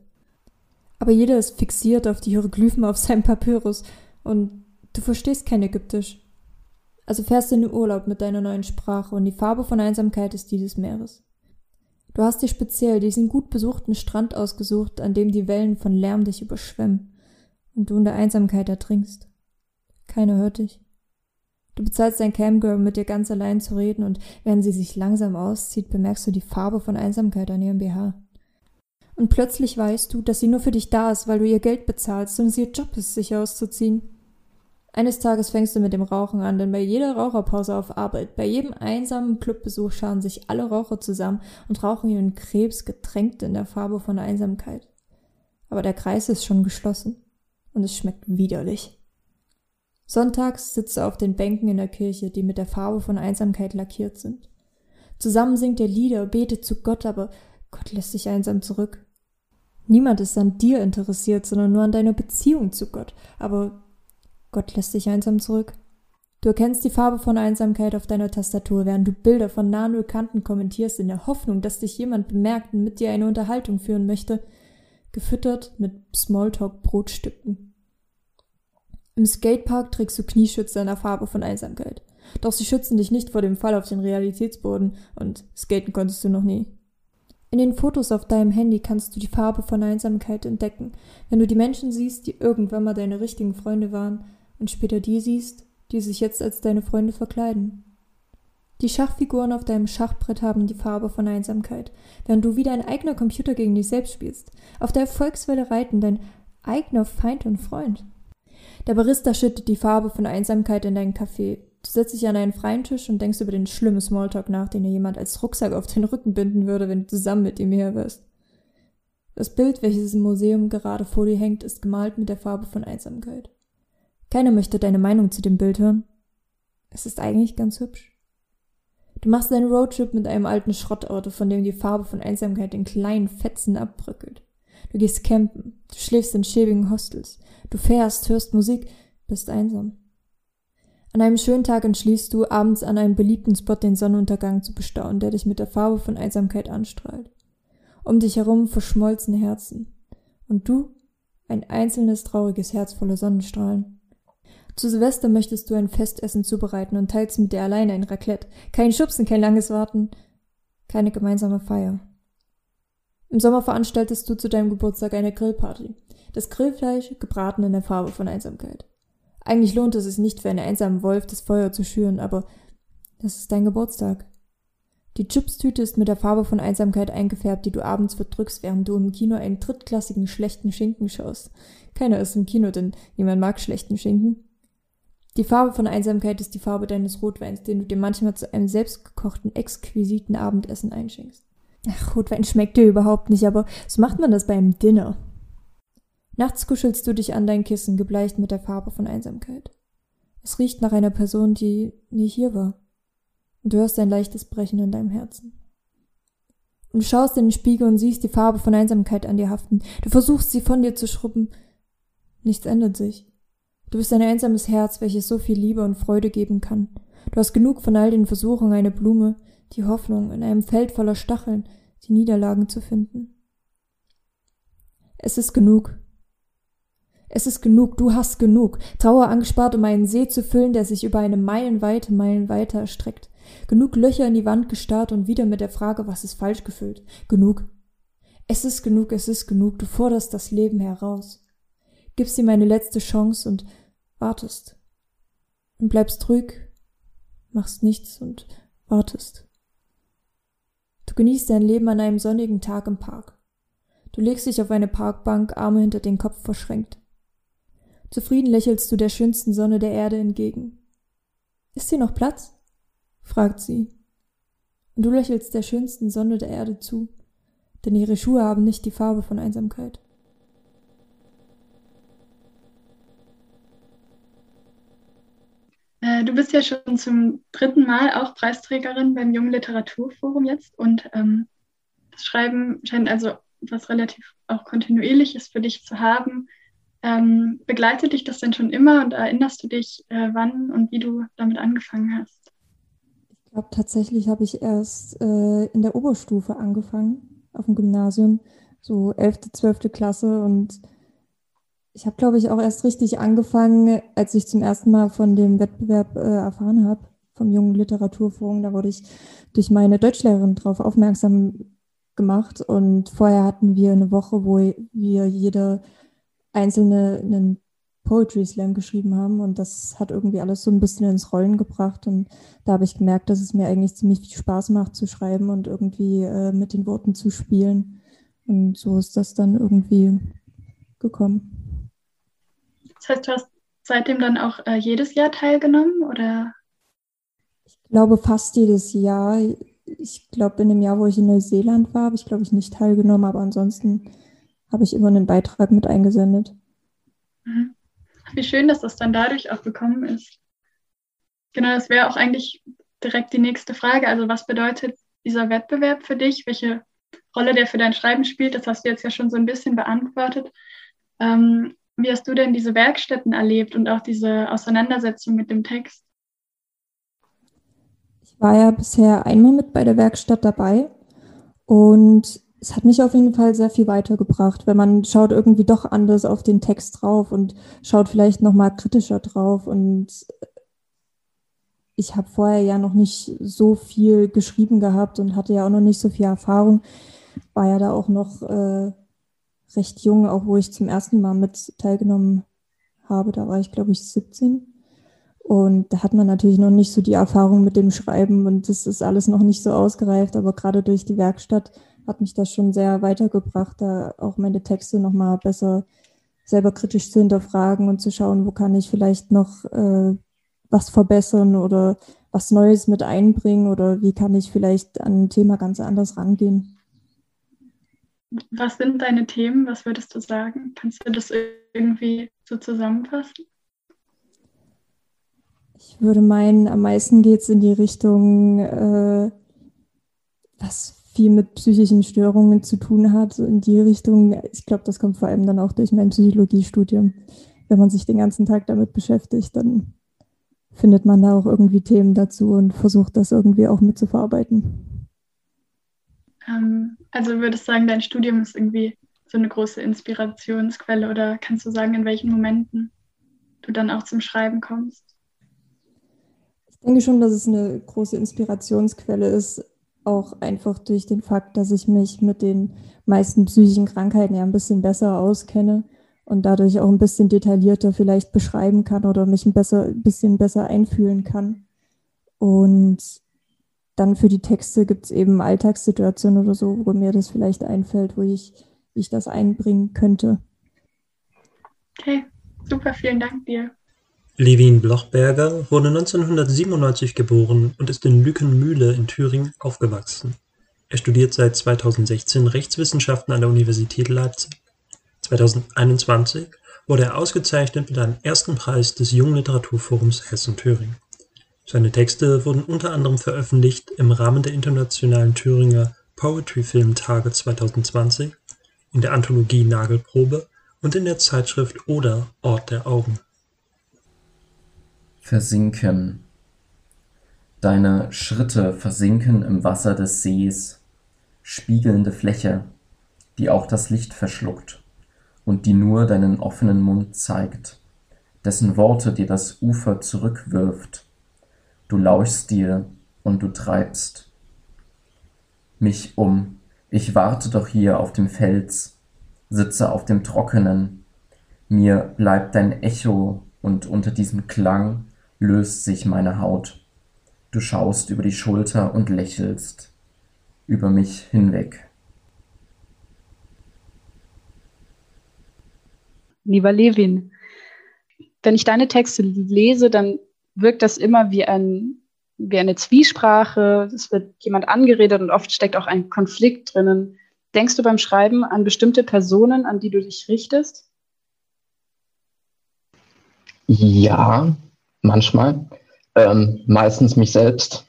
Aber jeder ist fixiert auf die Hieroglyphen auf seinem Papyrus und du verstehst kein Ägyptisch. Also fährst du in den Urlaub mit deiner neuen Sprache und die Farbe von Einsamkeit ist die des Meeres. Du hast dir speziell diesen gut besuchten Strand ausgesucht, an dem die Wellen von Lärm dich überschwemmen und du in der Einsamkeit ertrinkst. Keiner hört dich. Du bezahlst dein Camgirl, mit dir ganz allein zu reden, und während sie sich langsam auszieht, bemerkst du die Farbe von Einsamkeit an ihrem BH. Und plötzlich weißt du, dass sie nur für dich da ist, weil du ihr Geld bezahlst und sie ihr Job ist, sich auszuziehen. Eines Tages fängst du mit dem Rauchen an, denn bei jeder Raucherpause auf Arbeit, bei jedem einsamen Clubbesuch scharen sich alle Raucher zusammen und rauchen ihren Krebs getränkt in der Farbe von Einsamkeit. Aber der Kreis ist schon geschlossen und es schmeckt widerlich. Sonntags sitzt er auf den Bänken in der Kirche, die mit der Farbe von Einsamkeit lackiert sind. Zusammen singt er Lieder, betet zu Gott, aber Gott lässt sich einsam zurück. Niemand ist an dir interessiert, sondern nur an deiner Beziehung zu Gott, aber Gott lässt dich einsam zurück. Du erkennst die Farbe von Einsamkeit auf deiner Tastatur, während du Bilder von nahen Bekannten kommentierst, in der Hoffnung, dass dich jemand bemerkt und mit dir eine Unterhaltung führen möchte, gefüttert mit Smalltalk-Brotstücken. Im Skatepark trägst du Knieschütze in der Farbe von Einsamkeit. Doch sie schützen dich nicht vor dem Fall auf den Realitätsboden und skaten konntest du noch nie. In den Fotos auf deinem Handy kannst du die Farbe von Einsamkeit entdecken, wenn du die Menschen siehst, die irgendwann mal deine richtigen Freunde waren und später die siehst, die sich jetzt als deine Freunde verkleiden. Die Schachfiguren auf deinem Schachbrett haben die Farbe von Einsamkeit, während du wie dein eigener Computer gegen dich selbst spielst. Auf der Erfolgswelle reiten dein eigener Feind und Freund. Der Barista schüttet die Farbe von Einsamkeit in deinen Kaffee. Du setzt dich an einen freien Tisch und denkst über den schlimmen Smalltalk nach, den dir jemand als Rucksack auf den Rücken binden würde, wenn du zusammen mit ihm her wärst. Das Bild, welches im Museum gerade vor dir hängt, ist gemalt mit der Farbe von Einsamkeit. Keiner möchte deine Meinung zu dem Bild hören. Es ist eigentlich ganz hübsch. Du machst deinen Roadtrip mit einem alten Schrottauto, von dem die Farbe von Einsamkeit in kleinen Fetzen abbröckelt. Du gehst campen, du schläfst in schäbigen Hostels, du fährst, hörst Musik, bist einsam. An einem schönen Tag entschließt du, abends an einem beliebten Spot den Sonnenuntergang zu bestaunen, der dich mit der Farbe von Einsamkeit anstrahlt. Um dich herum verschmolzene Herzen. Und du ein einzelnes trauriges Herz voller Sonnenstrahlen. Zu Silvester möchtest du ein Festessen zubereiten und teilst mit dir alleine ein Raclette. Kein Schubsen, kein langes Warten, keine gemeinsame Feier. Im Sommer veranstaltest du zu deinem Geburtstag eine Grillparty. Das Grillfleisch gebraten in der Farbe von Einsamkeit. Eigentlich lohnt es sich nicht für einen einsamen Wolf, das Feuer zu schüren, aber das ist dein Geburtstag. Die Chipstüte ist mit der Farbe von Einsamkeit eingefärbt, die du abends verdrückst, während du im Kino einen drittklassigen schlechten Schinken schaust. Keiner ist im Kino, denn niemand mag schlechten Schinken. Die Farbe von Einsamkeit ist die Farbe deines Rotweins, den du dir manchmal zu einem selbstgekochten, exquisiten Abendessen einschenkst. Ach, Rotwein schmeckt dir überhaupt nicht, aber so macht man das beim Dinner. Nachts kuschelst du dich an dein Kissen, gebleicht mit der Farbe von Einsamkeit. Es riecht nach einer Person, die nie hier war. Und du hörst ein leichtes Brechen in deinem Herzen. Und du schaust in den Spiegel und siehst die Farbe von Einsamkeit an dir haften. Du versuchst sie von dir zu schrubben. Nichts ändert sich. Du bist ein einsames Herz, welches so viel Liebe und Freude geben kann. Du hast genug von all den Versuchungen, eine Blume, die Hoffnung, in einem Feld voller Stacheln die Niederlagen zu finden. Es ist genug. Es ist genug, du hast genug. Trauer angespart, um einen See zu füllen, der sich über eine meilenweite Meilen weiter erstreckt. Genug Löcher in die Wand gestarrt und wieder mit der Frage, was ist falsch gefüllt. Genug. Es ist genug, es ist genug, du forderst das Leben heraus. Gibst ihm eine letzte Chance und wartest. Und bleibst ruhig, machst nichts und wartest. Du genießt dein Leben an einem sonnigen Tag im Park. Du legst dich auf eine Parkbank, Arme hinter den Kopf verschränkt. Zufrieden lächelst du der schönsten Sonne der Erde entgegen. Ist hier noch Platz? fragt sie. Und du lächelst der schönsten Sonne der Erde zu, denn ihre Schuhe haben nicht die Farbe von Einsamkeit. Äh, du bist ja schon zum dritten Mal auch Preisträgerin beim Jungen Literaturforum jetzt und ähm, das Schreiben scheint also was relativ auch kontinuierliches für dich zu haben. Ähm, begleitet dich das denn schon immer und erinnerst du dich, äh, wann und wie du damit angefangen hast? Ich glaube, tatsächlich habe ich erst äh, in der Oberstufe angefangen, auf dem Gymnasium, so 11., 12. Klasse und ich habe, glaube ich, auch erst richtig angefangen, als ich zum ersten Mal von dem Wettbewerb äh, erfahren habe, vom Jungen Literaturforum. Da wurde ich durch meine Deutschlehrerin darauf aufmerksam gemacht. Und vorher hatten wir eine Woche, wo wir jede einzelne einen Poetry Slam geschrieben haben. Und das hat irgendwie alles so ein bisschen ins Rollen gebracht. Und da habe ich gemerkt, dass es mir eigentlich ziemlich viel Spaß macht zu schreiben und irgendwie äh, mit den Worten zu spielen. Und so ist das dann irgendwie gekommen. Das heißt, du hast seitdem dann auch äh, jedes Jahr teilgenommen oder? Ich glaube fast jedes Jahr. Ich glaube, in dem Jahr, wo ich in Neuseeland war, habe ich, glaube ich, nicht teilgenommen, aber ansonsten habe ich immer einen Beitrag mit eingesendet. Mhm. Wie schön, dass das dann dadurch auch gekommen ist. Genau, das wäre auch eigentlich direkt die nächste Frage. Also was bedeutet dieser Wettbewerb für dich? Welche Rolle der für dein Schreiben spielt? Das hast du jetzt ja schon so ein bisschen beantwortet. Ähm, wie hast du denn diese Werkstätten erlebt und auch diese Auseinandersetzung mit dem Text? Ich war ja bisher einmal mit bei der Werkstatt dabei und es hat mich auf jeden Fall sehr viel weitergebracht, wenn man schaut irgendwie doch anders auf den Text drauf und schaut vielleicht noch mal kritischer drauf und ich habe vorher ja noch nicht so viel geschrieben gehabt und hatte ja auch noch nicht so viel Erfahrung, war ja da auch noch äh, recht jung, auch wo ich zum ersten Mal mit teilgenommen habe. Da war ich, glaube ich, 17. Und da hat man natürlich noch nicht so die Erfahrung mit dem Schreiben und das ist alles noch nicht so ausgereift. Aber gerade durch die Werkstatt hat mich das schon sehr weitergebracht, da auch meine Texte nochmal besser selber kritisch zu hinterfragen und zu schauen, wo kann ich vielleicht noch äh, was verbessern oder was Neues mit einbringen oder wie kann ich vielleicht an ein Thema ganz anders rangehen. Was sind deine Themen? Was würdest du sagen? Kannst du das irgendwie so zusammenfassen? Ich würde meinen, am meisten geht es in die Richtung, äh, was viel mit psychischen Störungen zu tun hat. In die Richtung, ich glaube, das kommt vor allem dann auch durch mein Psychologiestudium. Wenn man sich den ganzen Tag damit beschäftigt, dann findet man da auch irgendwie Themen dazu und versucht das irgendwie auch mitzuverarbeiten. Ähm, also würdest du sagen, dein Studium ist irgendwie so eine große Inspirationsquelle oder kannst du sagen, in welchen Momenten du dann auch zum Schreiben kommst? Ich denke schon, dass es eine große Inspirationsquelle ist, auch einfach durch den Fakt, dass ich mich mit den meisten psychischen Krankheiten ja ein bisschen besser auskenne und dadurch auch ein bisschen detaillierter vielleicht beschreiben kann oder mich ein, besser, ein bisschen besser einfühlen kann. Und dann für die Texte gibt es eben Alltagssituationen oder so, wo mir das vielleicht einfällt, wo ich, ich das einbringen könnte. Okay, super, vielen Dank dir. Levin Blochberger wurde 1997 geboren und ist in Lückenmühle in Thüringen aufgewachsen. Er studiert seit 2016 Rechtswissenschaften an der Universität Leipzig. 2021 wurde er ausgezeichnet mit einem ersten Preis des Jungen Literaturforums Hessen-Thüringen. Seine Texte wurden unter anderem veröffentlicht im Rahmen der Internationalen Thüringer Poetry Film Tage 2020, in der Anthologie Nagelprobe und in der Zeitschrift Oder Ort der Augen. Versinken. Deine Schritte versinken im Wasser des Sees, spiegelnde Fläche, die auch das Licht verschluckt und die nur deinen offenen Mund zeigt, dessen Worte dir das Ufer zurückwirft du lauschst dir und du treibst mich um. Ich warte doch hier auf dem Fels, sitze auf dem Trockenen. Mir bleibt dein Echo und unter diesem Klang löst sich meine Haut. Du schaust über die Schulter und lächelst. über mich hinweg. Lieber Levin, wenn ich deine Texte lese, dann wirkt das immer wie, ein, wie eine Zwiesprache. Es wird jemand angeredet und oft steckt auch ein Konflikt drinnen. Denkst du beim Schreiben an bestimmte Personen, an die du dich richtest? Ja, manchmal. Ähm, meistens mich selbst,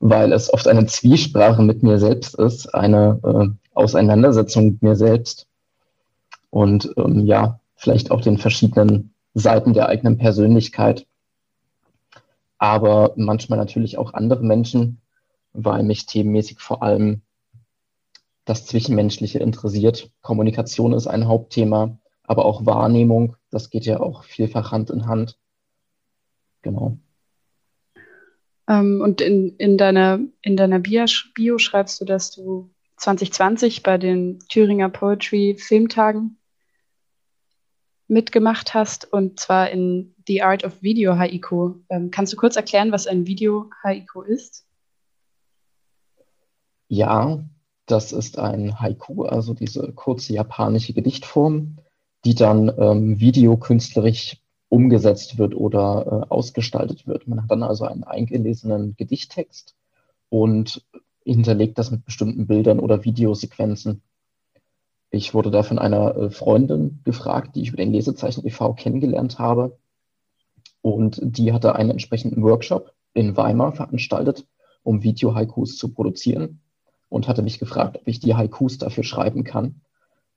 weil es oft eine Zwiesprache mit mir selbst ist, eine äh, Auseinandersetzung mit mir selbst. Und ähm, ja, vielleicht auch den verschiedenen Seiten der eigenen Persönlichkeit. Aber manchmal natürlich auch andere Menschen, weil mich themenmäßig vor allem das Zwischenmenschliche interessiert. Kommunikation ist ein Hauptthema, aber auch Wahrnehmung, das geht ja auch vielfach Hand in Hand. Genau. Ähm, und in, in deiner, in deiner Bio, Bio schreibst du, dass du 2020 bei den Thüringer Poetry Filmtagen mitgemacht hast, und zwar in The Art of Video Haiku. Ähm, kannst du kurz erklären, was ein Video Haiku ist? Ja, das ist ein Haiku, also diese kurze japanische Gedichtform, die dann ähm, videokünstlerisch umgesetzt wird oder äh, ausgestaltet wird. Man hat dann also einen eingelesenen Gedichttext und hinterlegt das mit bestimmten Bildern oder Videosequenzen. Ich wurde da von einer äh, Freundin gefragt, die ich über den Lesezeichen e.V. kennengelernt habe. Und die hatte einen entsprechenden Workshop in Weimar veranstaltet, um Video-Haikus zu produzieren und hatte mich gefragt, ob ich die Haikus dafür schreiben kann.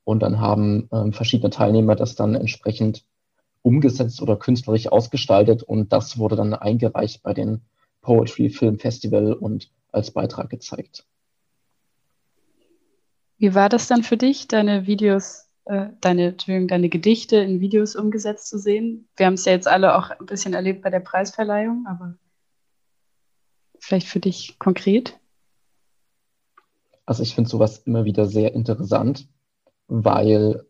Und dann haben ähm, verschiedene Teilnehmer das dann entsprechend umgesetzt oder künstlerisch ausgestaltet und das wurde dann eingereicht bei den Poetry Film Festival und als Beitrag gezeigt. Wie war das dann für dich, deine Videos, äh, deine, deine Gedichte in Videos umgesetzt zu sehen? Wir haben es ja jetzt alle auch ein bisschen erlebt bei der Preisverleihung, aber vielleicht für dich konkret? Also ich finde sowas immer wieder sehr interessant, weil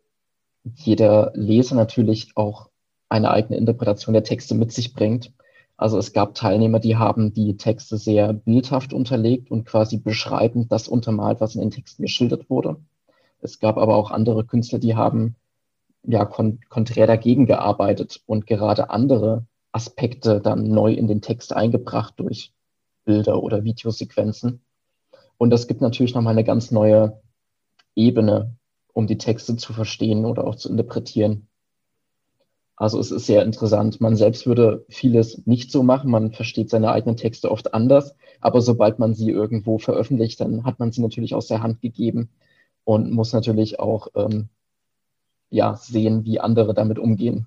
jeder Leser natürlich auch eine eigene Interpretation der Texte mit sich bringt. Also es gab Teilnehmer, die haben die Texte sehr bildhaft unterlegt und quasi beschreibend das untermalt, was in den Texten geschildert wurde. Es gab aber auch andere Künstler, die haben ja kon konträr dagegen gearbeitet und gerade andere Aspekte dann neu in den Text eingebracht durch Bilder oder Videosequenzen. Und das gibt natürlich nochmal eine ganz neue Ebene, um die Texte zu verstehen oder auch zu interpretieren. Also es ist sehr interessant. Man selbst würde vieles nicht so machen. Man versteht seine eigenen Texte oft anders. Aber sobald man sie irgendwo veröffentlicht, dann hat man sie natürlich aus der Hand gegeben und muss natürlich auch ähm, ja, sehen, wie andere damit umgehen.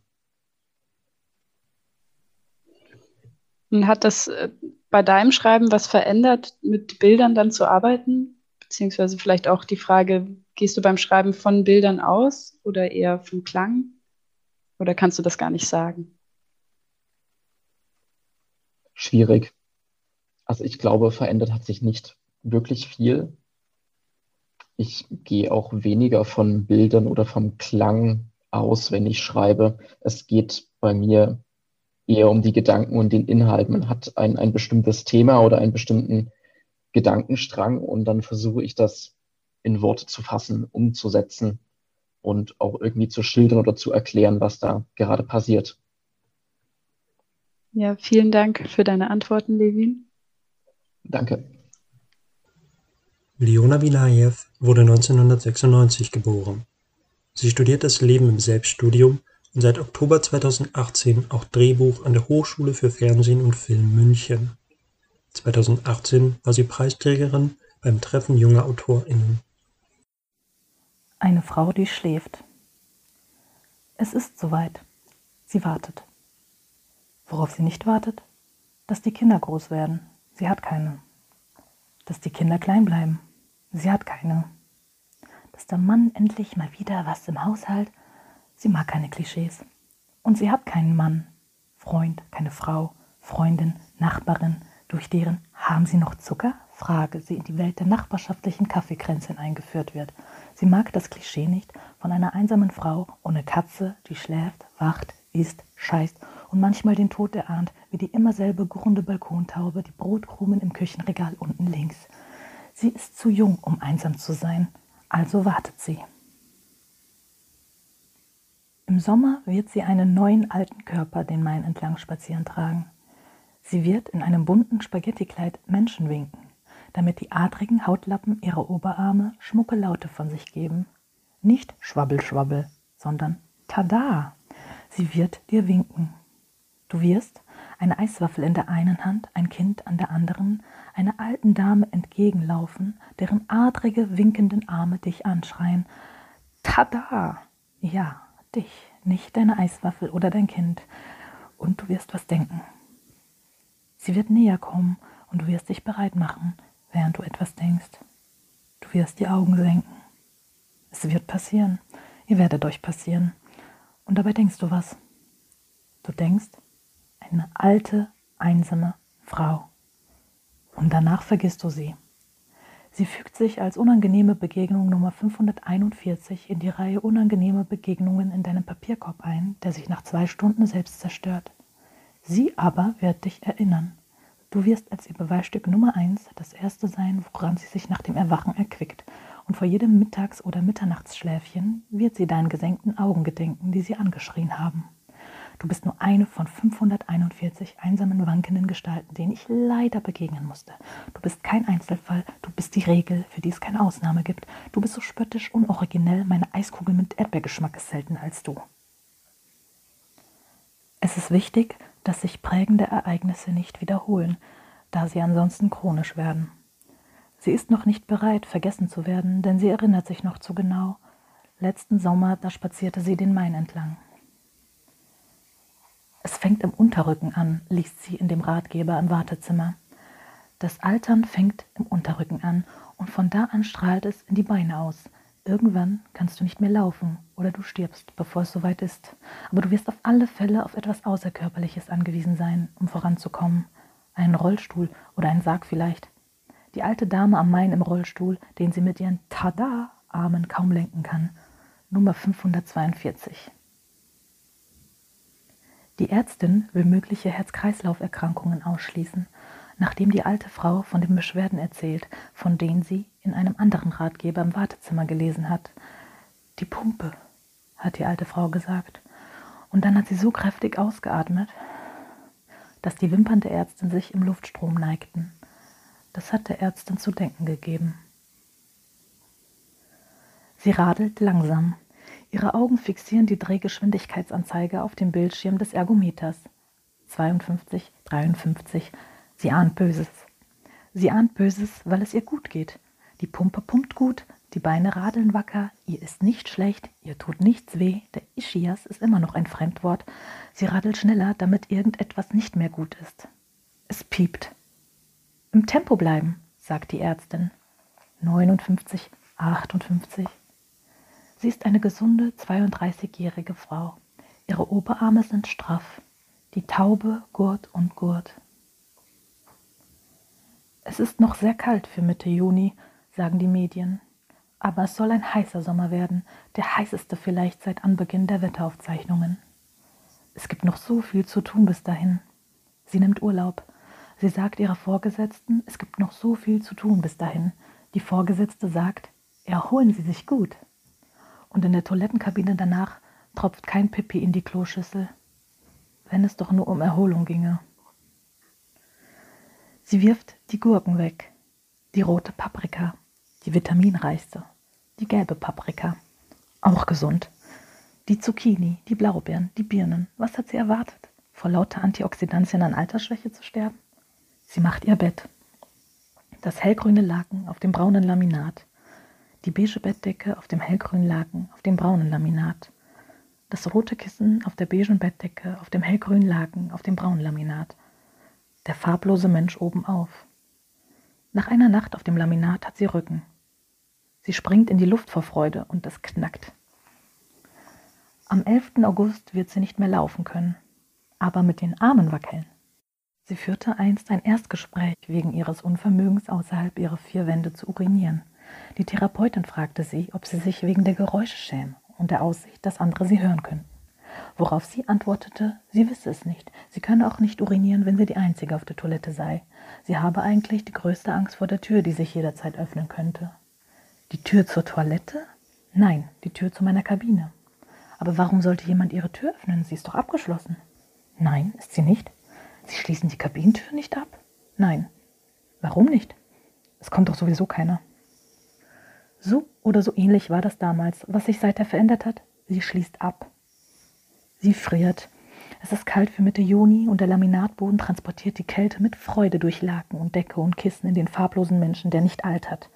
Hat das äh, bei deinem Schreiben was verändert, mit Bildern dann zu arbeiten? Beziehungsweise vielleicht auch die Frage, gehst du beim Schreiben von Bildern aus oder eher vom Klang? Oder kannst du das gar nicht sagen? Schwierig. Also ich glaube, verändert hat sich nicht wirklich viel. Ich gehe auch weniger von Bildern oder vom Klang aus, wenn ich schreibe. Es geht bei mir eher um die Gedanken und den Inhalt. Man hat ein, ein bestimmtes Thema oder einen bestimmten Gedankenstrang und dann versuche ich das in Worte zu fassen, umzusetzen und auch irgendwie zu schildern oder zu erklären, was da gerade passiert. Ja, vielen Dank für deine Antworten, Levin. Danke. Leona Vilajew wurde 1996 geboren. Sie studiert das Leben im Selbststudium und seit Oktober 2018 auch Drehbuch an der Hochschule für Fernsehen und Film München. 2018 war sie Preisträgerin beim Treffen junger AutorInnen. Eine Frau, die schläft. Es ist soweit. Sie wartet. Worauf sie nicht wartet? Dass die Kinder groß werden. Sie hat keine. Dass die Kinder klein bleiben. Sie hat keine. Dass der Mann endlich mal wieder was im Haushalt Sie mag keine Klischees. Und sie hat keinen Mann, Freund, keine Frau, Freundin, Nachbarin, durch deren haben Sie noch Zucker? Frage sie in die Welt der nachbarschaftlichen Kaffeekränzchen eingeführt wird. Sie mag das Klischee nicht von einer einsamen Frau ohne Katze, die schläft, wacht, isst, scheißt und manchmal den Tod erahnt, wie die immer selbe gurrende Balkontaube die Brotkrumen im Küchenregal unten links. Sie ist zu jung, um einsam zu sein, also wartet sie. Im Sommer wird sie einen neuen alten Körper den Main entlang spazieren tragen. Sie wird in einem bunten Spaghettikleid Menschen winken, damit die adrigen Hautlappen ihrer Oberarme schmucke Laute von sich geben. Nicht Schwabbel, Schwabbel, sondern Tada! Sie wird dir winken. Du wirst, eine Eiswaffel in der einen Hand, ein Kind an der anderen, einer alten Dame entgegenlaufen, deren adrige, winkenden Arme dich anschreien. Tada! Ja, dich, nicht deine Eiswaffel oder dein Kind. Und du wirst was denken. Sie wird näher kommen und du wirst dich bereit machen, während du etwas denkst. Du wirst die Augen senken. Es wird passieren. Ihr werdet euch passieren. Und dabei denkst du was. Du denkst, eine alte, einsame Frau. Und danach vergisst du sie. Sie fügt sich als unangenehme Begegnung Nummer 541 in die Reihe unangenehme Begegnungen in deinem Papierkorb ein, der sich nach zwei Stunden selbst zerstört. Sie aber wird dich erinnern. Du wirst als ihr Beweisstück Nummer eins das erste sein, woran sie sich nach dem Erwachen erquickt. Und vor jedem Mittags- oder Mitternachtsschläfchen wird sie deinen gesenkten Augen gedenken, die sie angeschrien haben. Du bist nur eine von 541 einsamen, wankenden Gestalten, denen ich leider begegnen musste. Du bist kein Einzelfall, du bist die Regel, für die es keine Ausnahme gibt. Du bist so spöttisch, unoriginell, meine Eiskugel mit Erdbeergeschmack ist selten als du. Es ist wichtig, dass sich prägende Ereignisse nicht wiederholen, da sie ansonsten chronisch werden. Sie ist noch nicht bereit, vergessen zu werden, denn sie erinnert sich noch zu genau. Letzten Sommer, da spazierte sie den Main entlang. Es fängt im Unterrücken an, liest sie in dem Ratgeber im Wartezimmer. Das Altern fängt im Unterrücken an und von da an strahlt es in die Beine aus. Irgendwann kannst du nicht mehr laufen oder du stirbst, bevor es soweit ist. Aber du wirst auf alle Fälle auf etwas Außerkörperliches angewiesen sein, um voranzukommen. Einen Rollstuhl oder einen Sarg vielleicht. Die alte Dame am Main im Rollstuhl, den sie mit ihren Tada-Armen kaum lenken kann. Nummer 542. Die Ärztin will mögliche Herz-Kreislauf-Erkrankungen ausschließen, nachdem die alte Frau von den Beschwerden erzählt, von denen sie in einem anderen Ratgeber im Wartezimmer gelesen hat. Die Pumpe, hat die alte Frau gesagt. Und dann hat sie so kräftig ausgeatmet, dass die Wimpern der Ärztin sich im Luftstrom neigten. Das hat der Ärztin zu denken gegeben. Sie radelt langsam, Ihre Augen fixieren die Drehgeschwindigkeitsanzeige auf dem Bildschirm des Ergometers. 52, 53. Sie ahnt Böses. Sie ahnt Böses, weil es ihr gut geht. Die Pumpe pumpt gut, die Beine radeln wacker, ihr ist nicht schlecht, ihr tut nichts weh, der Ischias ist immer noch ein Fremdwort. Sie radelt schneller, damit irgendetwas nicht mehr gut ist. Es piept. Im Tempo bleiben, sagt die Ärztin. 59, 58. Sie ist eine gesunde 32-jährige Frau. Ihre Oberarme sind straff, die Taube Gurt und Gurt. Es ist noch sehr kalt für Mitte Juni, sagen die Medien. Aber es soll ein heißer Sommer werden, der heißeste vielleicht seit Anbeginn der Wetteraufzeichnungen. Es gibt noch so viel zu tun bis dahin. Sie nimmt Urlaub. Sie sagt ihrer Vorgesetzten, es gibt noch so viel zu tun bis dahin. Die Vorgesetzte sagt, erholen Sie sich gut und in der Toilettenkabine danach tropft kein Pipi in die Kloschüssel, wenn es doch nur um Erholung ginge. Sie wirft die Gurken weg, die rote Paprika, die vitaminreichste, die gelbe Paprika, auch gesund, die Zucchini, die Blaubeeren, die Birnen. Was hat sie erwartet? Vor lauter Antioxidantien an Altersschwäche zu sterben? Sie macht ihr Bett. Das hellgrüne Laken auf dem braunen Laminat, die beige Bettdecke auf dem hellgrünen Laken, auf dem braunen Laminat. Das rote Kissen auf der beigen Bettdecke, auf dem hellgrünen Laken, auf dem braunen Laminat. Der farblose Mensch oben auf. Nach einer Nacht auf dem Laminat hat sie Rücken. Sie springt in die Luft vor Freude und es knackt. Am 11. August wird sie nicht mehr laufen können, aber mit den Armen wackeln. Sie führte einst ein Erstgespräch wegen ihres Unvermögens außerhalb ihrer vier Wände zu urinieren. Die Therapeutin fragte sie, ob sie sich wegen der Geräusche schäme und der Aussicht, dass andere sie hören könnten. Worauf sie antwortete, sie wisse es nicht. Sie könne auch nicht urinieren, wenn sie die Einzige auf der Toilette sei. Sie habe eigentlich die größte Angst vor der Tür, die sich jederzeit öffnen könnte. Die Tür zur Toilette? Nein, die Tür zu meiner Kabine. Aber warum sollte jemand ihre Tür öffnen? Sie ist doch abgeschlossen. Nein, ist sie nicht. Sie schließen die Kabinentür nicht ab? Nein. Warum nicht? Es kommt doch sowieso keiner. So oder so ähnlich war das damals. Was sich seither verändert hat, sie schließt ab. Sie friert. Es ist kalt für Mitte Juni und der Laminatboden transportiert die Kälte mit Freude durch Laken und Decke und Kissen in den farblosen Menschen, der nicht altert.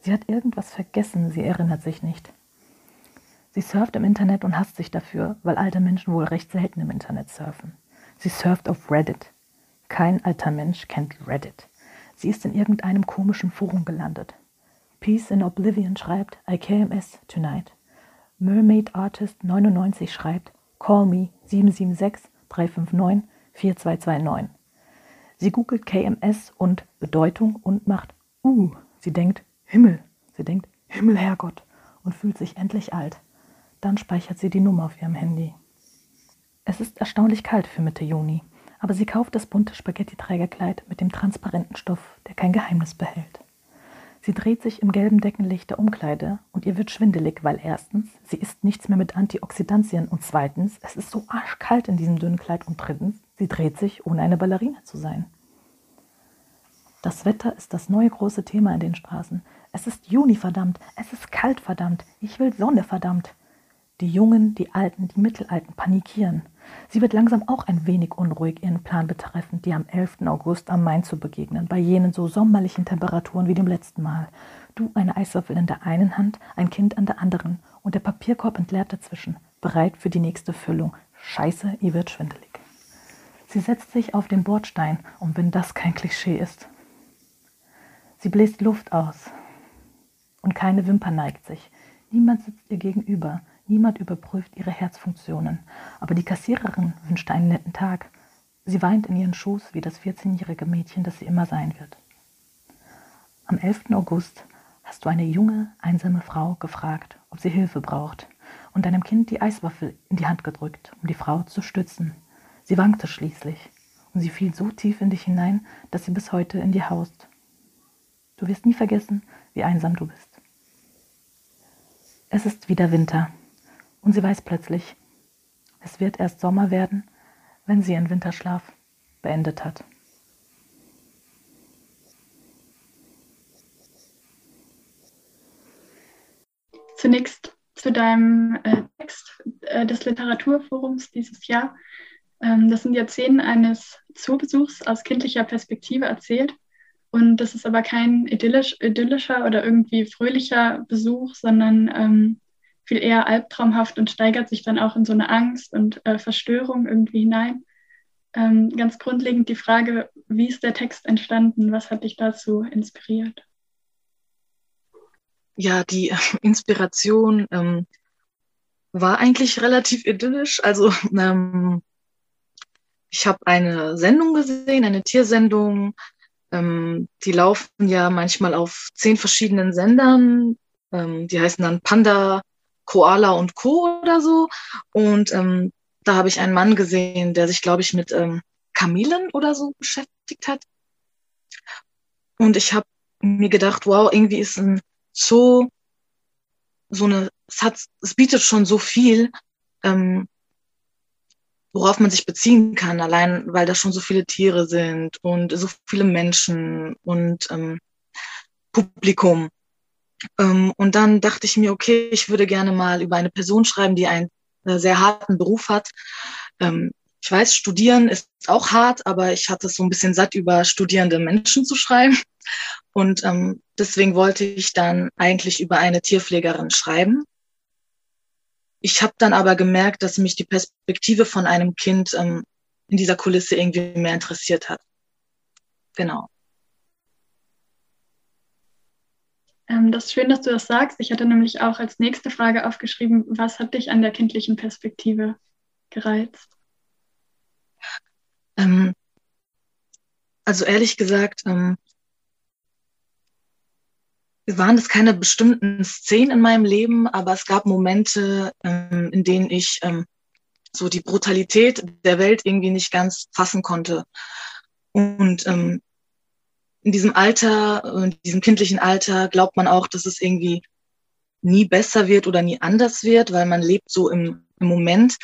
Sie hat irgendwas vergessen, sie erinnert sich nicht. Sie surft im Internet und hasst sich dafür, weil alte Menschen wohl recht selten im Internet surfen. Sie surft auf Reddit. Kein alter Mensch kennt Reddit. Sie ist in irgendeinem komischen Forum gelandet. Peace in Oblivion schreibt I KMS tonight. Mermaid Artist 99 schreibt Call me 776 359 4229. Sie googelt KMS und Bedeutung und macht Uh. Sie denkt Himmel. Sie denkt Himmel, Herrgott und fühlt sich endlich alt. Dann speichert sie die Nummer auf ihrem Handy. Es ist erstaunlich kalt für Mitte Juni, aber sie kauft das bunte Spaghetti-Trägerkleid mit dem transparenten Stoff, der kein Geheimnis behält. Sie dreht sich im gelben Deckenlicht der Umkleide und ihr wird schwindelig, weil erstens, sie isst nichts mehr mit Antioxidantien und zweitens, es ist so arschkalt in diesem dünnen Kleid und drittens, sie dreht sich, ohne eine Ballerina zu sein. Das Wetter ist das neue große Thema in den Straßen. Es ist Juni, verdammt. Es ist kalt, verdammt. Ich will Sonne, verdammt. Die Jungen, die Alten, die Mittelalten panikieren. Sie wird langsam auch ein wenig unruhig, ihren Plan betreffend, die am 11. August am Main zu begegnen, bei jenen so sommerlichen Temperaturen wie dem letzten Mal. Du eine Eiswürfel in der einen Hand, ein Kind an der anderen und der Papierkorb entleert dazwischen, bereit für die nächste Füllung. Scheiße, ihr wird schwindelig. Sie setzt sich auf den Bordstein, und wenn das kein Klischee ist. Sie bläst Luft aus. Und keine Wimper neigt sich. Niemand sitzt ihr gegenüber. Niemand überprüft ihre Herzfunktionen. Aber die Kassiererin wünschte einen netten Tag. Sie weint in ihren Schoß wie das 14-jährige Mädchen, das sie immer sein wird. Am 11. August hast du eine junge, einsame Frau gefragt, ob sie Hilfe braucht und deinem Kind die Eiswaffel in die Hand gedrückt, um die Frau zu stützen. Sie wankte schließlich und sie fiel so tief in dich hinein, dass sie bis heute in dir haust. Du wirst nie vergessen, wie einsam du bist. Es ist wieder Winter. Und sie weiß plötzlich, es wird erst Sommer werden, wenn sie ihren Winterschlaf beendet hat. Zunächst zu deinem äh, Text äh, des Literaturforums dieses Jahr. Ähm, das sind ja Szenen eines Zoobesuchs aus kindlicher Perspektive erzählt. Und das ist aber kein idyllisch, idyllischer oder irgendwie fröhlicher Besuch, sondern ähm, viel eher albtraumhaft und steigert sich dann auch in so eine Angst und äh, Verstörung irgendwie hinein. Ähm, ganz grundlegend die Frage, wie ist der Text entstanden? Was hat dich dazu inspiriert? Ja, die Inspiration ähm, war eigentlich relativ idyllisch. Also ähm, ich habe eine Sendung gesehen, eine Tiersendung. Ähm, die laufen ja manchmal auf zehn verschiedenen Sendern. Ähm, die heißen dann Panda Koala und Co. oder so. Und ähm, da habe ich einen Mann gesehen, der sich, glaube ich, mit ähm, Kamelen oder so beschäftigt hat. Und ich habe mir gedacht, wow, irgendwie ist ein Zoo so eine, es hat, es bietet schon so viel, ähm, worauf man sich beziehen kann, allein weil da schon so viele Tiere sind und so viele Menschen und ähm, Publikum. Ähm, und dann dachte ich mir, okay, ich würde gerne mal über eine Person schreiben, die einen äh, sehr harten Beruf hat. Ähm, ich weiß, studieren ist auch hart, aber ich hatte es so ein bisschen satt, über studierende Menschen zu schreiben. Und ähm, deswegen wollte ich dann eigentlich über eine Tierpflegerin schreiben. Ich habe dann aber gemerkt, dass mich die Perspektive von einem Kind in dieser Kulisse irgendwie mehr interessiert hat. Genau. Ähm, das ist schön, dass du das sagst. Ich hatte nämlich auch als nächste Frage aufgeschrieben, was hat dich an der kindlichen Perspektive gereizt? Ähm, also ehrlich gesagt, ähm, waren es keine bestimmten Szenen in meinem Leben, aber es gab Momente, ähm, in denen ich ähm, so die Brutalität der Welt irgendwie nicht ganz fassen konnte. Und ähm, in diesem Alter, in diesem kindlichen Alter, glaubt man auch, dass es irgendwie nie besser wird oder nie anders wird, weil man lebt so im, im Moment.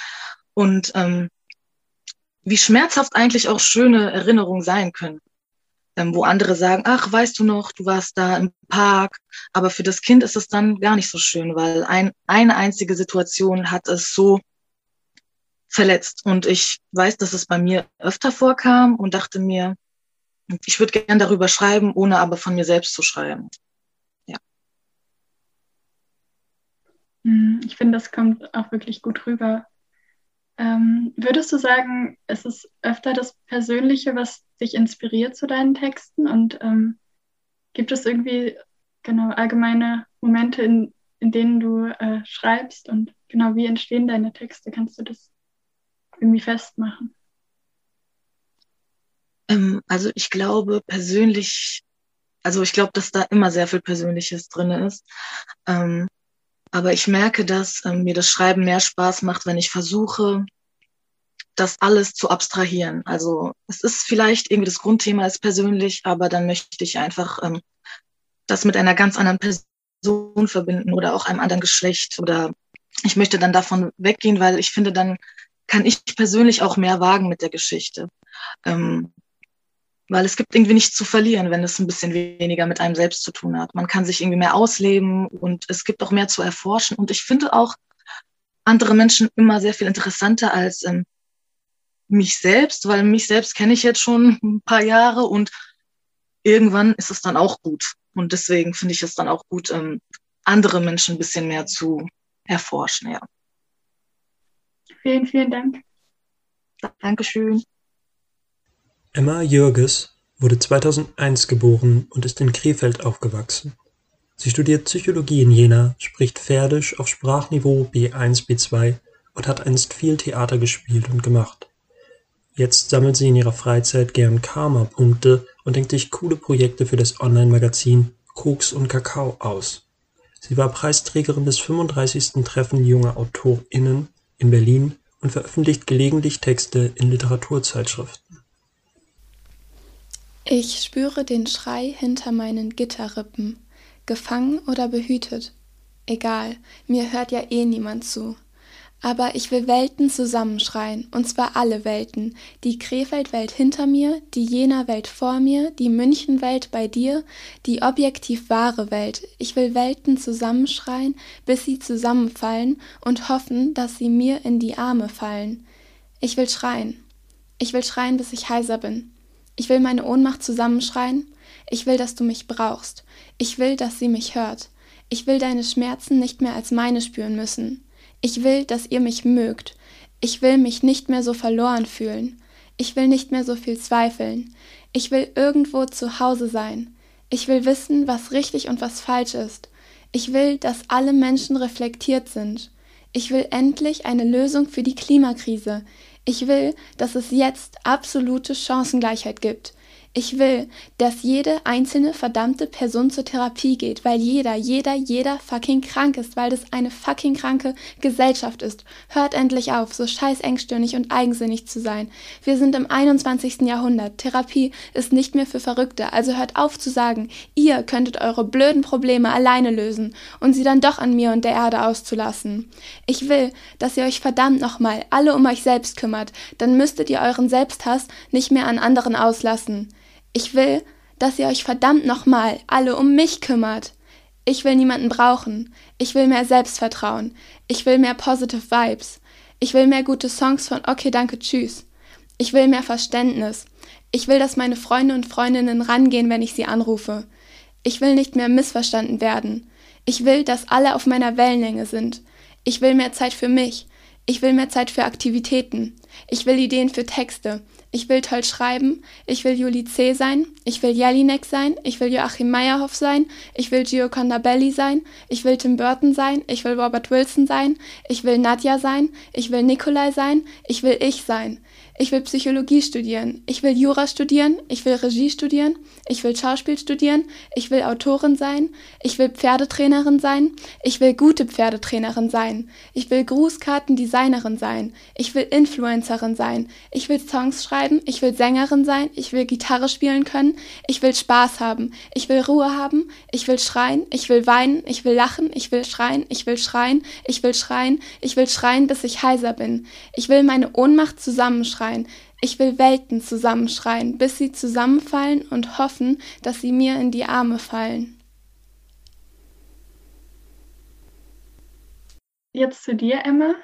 Und ähm, wie schmerzhaft eigentlich auch schöne Erinnerungen sein können. Ähm, wo andere sagen, ach, weißt du noch, du warst da im Park. Aber für das Kind ist es dann gar nicht so schön, weil ein, eine einzige Situation hat es so verletzt. Und ich weiß, dass es bei mir öfter vorkam und dachte mir, ich würde gern darüber schreiben, ohne aber von mir selbst zu schreiben. Ja. Hm, ich finde, das kommt auch wirklich gut rüber. Ähm, würdest du sagen, es ist öfter das Persönliche, was dich inspiriert zu deinen Texten? Und ähm, gibt es irgendwie genau allgemeine Momente, in, in denen du äh, schreibst? Und genau, wie entstehen deine Texte? Kannst du das irgendwie festmachen? Ähm, also ich glaube persönlich, also ich glaube, dass da immer sehr viel Persönliches drin ist. Ähm, aber ich merke, dass ähm, mir das Schreiben mehr Spaß macht, wenn ich versuche, das alles zu abstrahieren. Also es ist vielleicht irgendwie das Grundthema ist persönlich, aber dann möchte ich einfach ähm, das mit einer ganz anderen Person verbinden oder auch einem anderen Geschlecht oder ich möchte dann davon weggehen, weil ich finde, dann kann ich persönlich auch mehr wagen mit der Geschichte. Ähm, weil es gibt irgendwie nichts zu verlieren, wenn es ein bisschen weniger mit einem selbst zu tun hat. Man kann sich irgendwie mehr ausleben und es gibt auch mehr zu erforschen. Und ich finde auch andere Menschen immer sehr viel interessanter als ähm, mich selbst, weil mich selbst kenne ich jetzt schon ein paar Jahre und irgendwann ist es dann auch gut. Und deswegen finde ich es dann auch gut, ähm, andere Menschen ein bisschen mehr zu erforschen, ja. Vielen, vielen Dank. Dankeschön. Emma Jürges wurde 2001 geboren und ist in Krefeld aufgewachsen. Sie studiert Psychologie in Jena, spricht Pferdisch auf Sprachniveau B1, B2 und hat einst viel Theater gespielt und gemacht. Jetzt sammelt sie in ihrer Freizeit gern Karma-Punkte und denkt sich coole Projekte für das Online-Magazin Koks und Kakao aus. Sie war Preisträgerin des 35. Treffen junger AutorInnen in Berlin und veröffentlicht gelegentlich Texte in Literaturzeitschriften. Ich spüre den Schrei hinter meinen Gitterrippen, gefangen oder behütet. Egal, mir hört ja eh niemand zu. Aber ich will Welten zusammenschreien, und zwar alle Welten. Die Krefeld-Welt hinter mir, die Jena-Welt vor mir, die München-Welt bei dir, die objektiv wahre Welt. Ich will Welten zusammenschreien, bis sie zusammenfallen und hoffen, dass sie mir in die Arme fallen. Ich will schreien. Ich will schreien, bis ich heiser bin. Ich will meine Ohnmacht zusammenschreien. Ich will, dass du mich brauchst. Ich will, dass sie mich hört. Ich will deine Schmerzen nicht mehr als meine spüren müssen. Ich will, dass ihr mich mögt. Ich will mich nicht mehr so verloren fühlen. Ich will nicht mehr so viel zweifeln. Ich will irgendwo zu Hause sein. Ich will wissen, was richtig und was falsch ist. Ich will, dass alle Menschen reflektiert sind. Ich will endlich eine Lösung für die Klimakrise. Ich will, dass es jetzt absolute Chancengleichheit gibt. Ich will, dass jede einzelne verdammte Person zur Therapie geht, weil jeder, jeder, jeder fucking krank ist, weil das eine fucking kranke Gesellschaft ist. Hört endlich auf, so scheiß engstirnig und eigensinnig zu sein. Wir sind im 21. Jahrhundert. Therapie ist nicht mehr für Verrückte, also hört auf zu sagen, ihr könntet eure blöden Probleme alleine lösen und sie dann doch an mir und der Erde auszulassen. Ich will, dass ihr euch verdammt nochmal alle um euch selbst kümmert, dann müsstet ihr euren Selbsthass nicht mehr an anderen auslassen. Ich will, dass ihr euch verdammt nochmal alle um mich kümmert. Ich will niemanden brauchen. Ich will mehr Selbstvertrauen. Ich will mehr positive Vibes. Ich will mehr gute Songs von Okay, danke, tschüss. Ich will mehr Verständnis. Ich will, dass meine Freunde und Freundinnen rangehen, wenn ich sie anrufe. Ich will nicht mehr missverstanden werden. Ich will, dass alle auf meiner Wellenlänge sind. Ich will mehr Zeit für mich. Ich will mehr Zeit für Aktivitäten. Ich will Ideen für Texte. Ich will toll schreiben. Ich will Juli C. sein. Ich will Jelinek sein. Ich will Joachim Meyerhoff sein. Ich will Gioconda Belli sein. Ich will Tim Burton sein. Ich will Robert Wilson sein. Ich will Nadja sein. Ich will Nikolai sein. Ich will ich sein. Ich will Psychologie studieren. Ich will Jura studieren. Ich will Regie studieren. Ich will Schauspiel studieren. Ich will Autorin sein. Ich will Pferdetrainerin sein. Ich will gute Pferdetrainerin sein. Ich will Grußkartendesignerin sein. Ich will Influencerin sein. Ich will Songs schreiben. Ich will Sängerin sein. Ich will Gitarre spielen können. Ich will Spaß haben. Ich will Ruhe haben. Ich will schreien. Ich will weinen. Ich will lachen. Ich will schreien. Ich will schreien. Ich will schreien. Ich will schreien, bis ich heiser bin. Ich will meine Ohnmacht zusammenschreien. Ich will Welten zusammenschreien, bis sie zusammenfallen und hoffen, dass sie mir in die Arme fallen. Jetzt zu dir, Emma.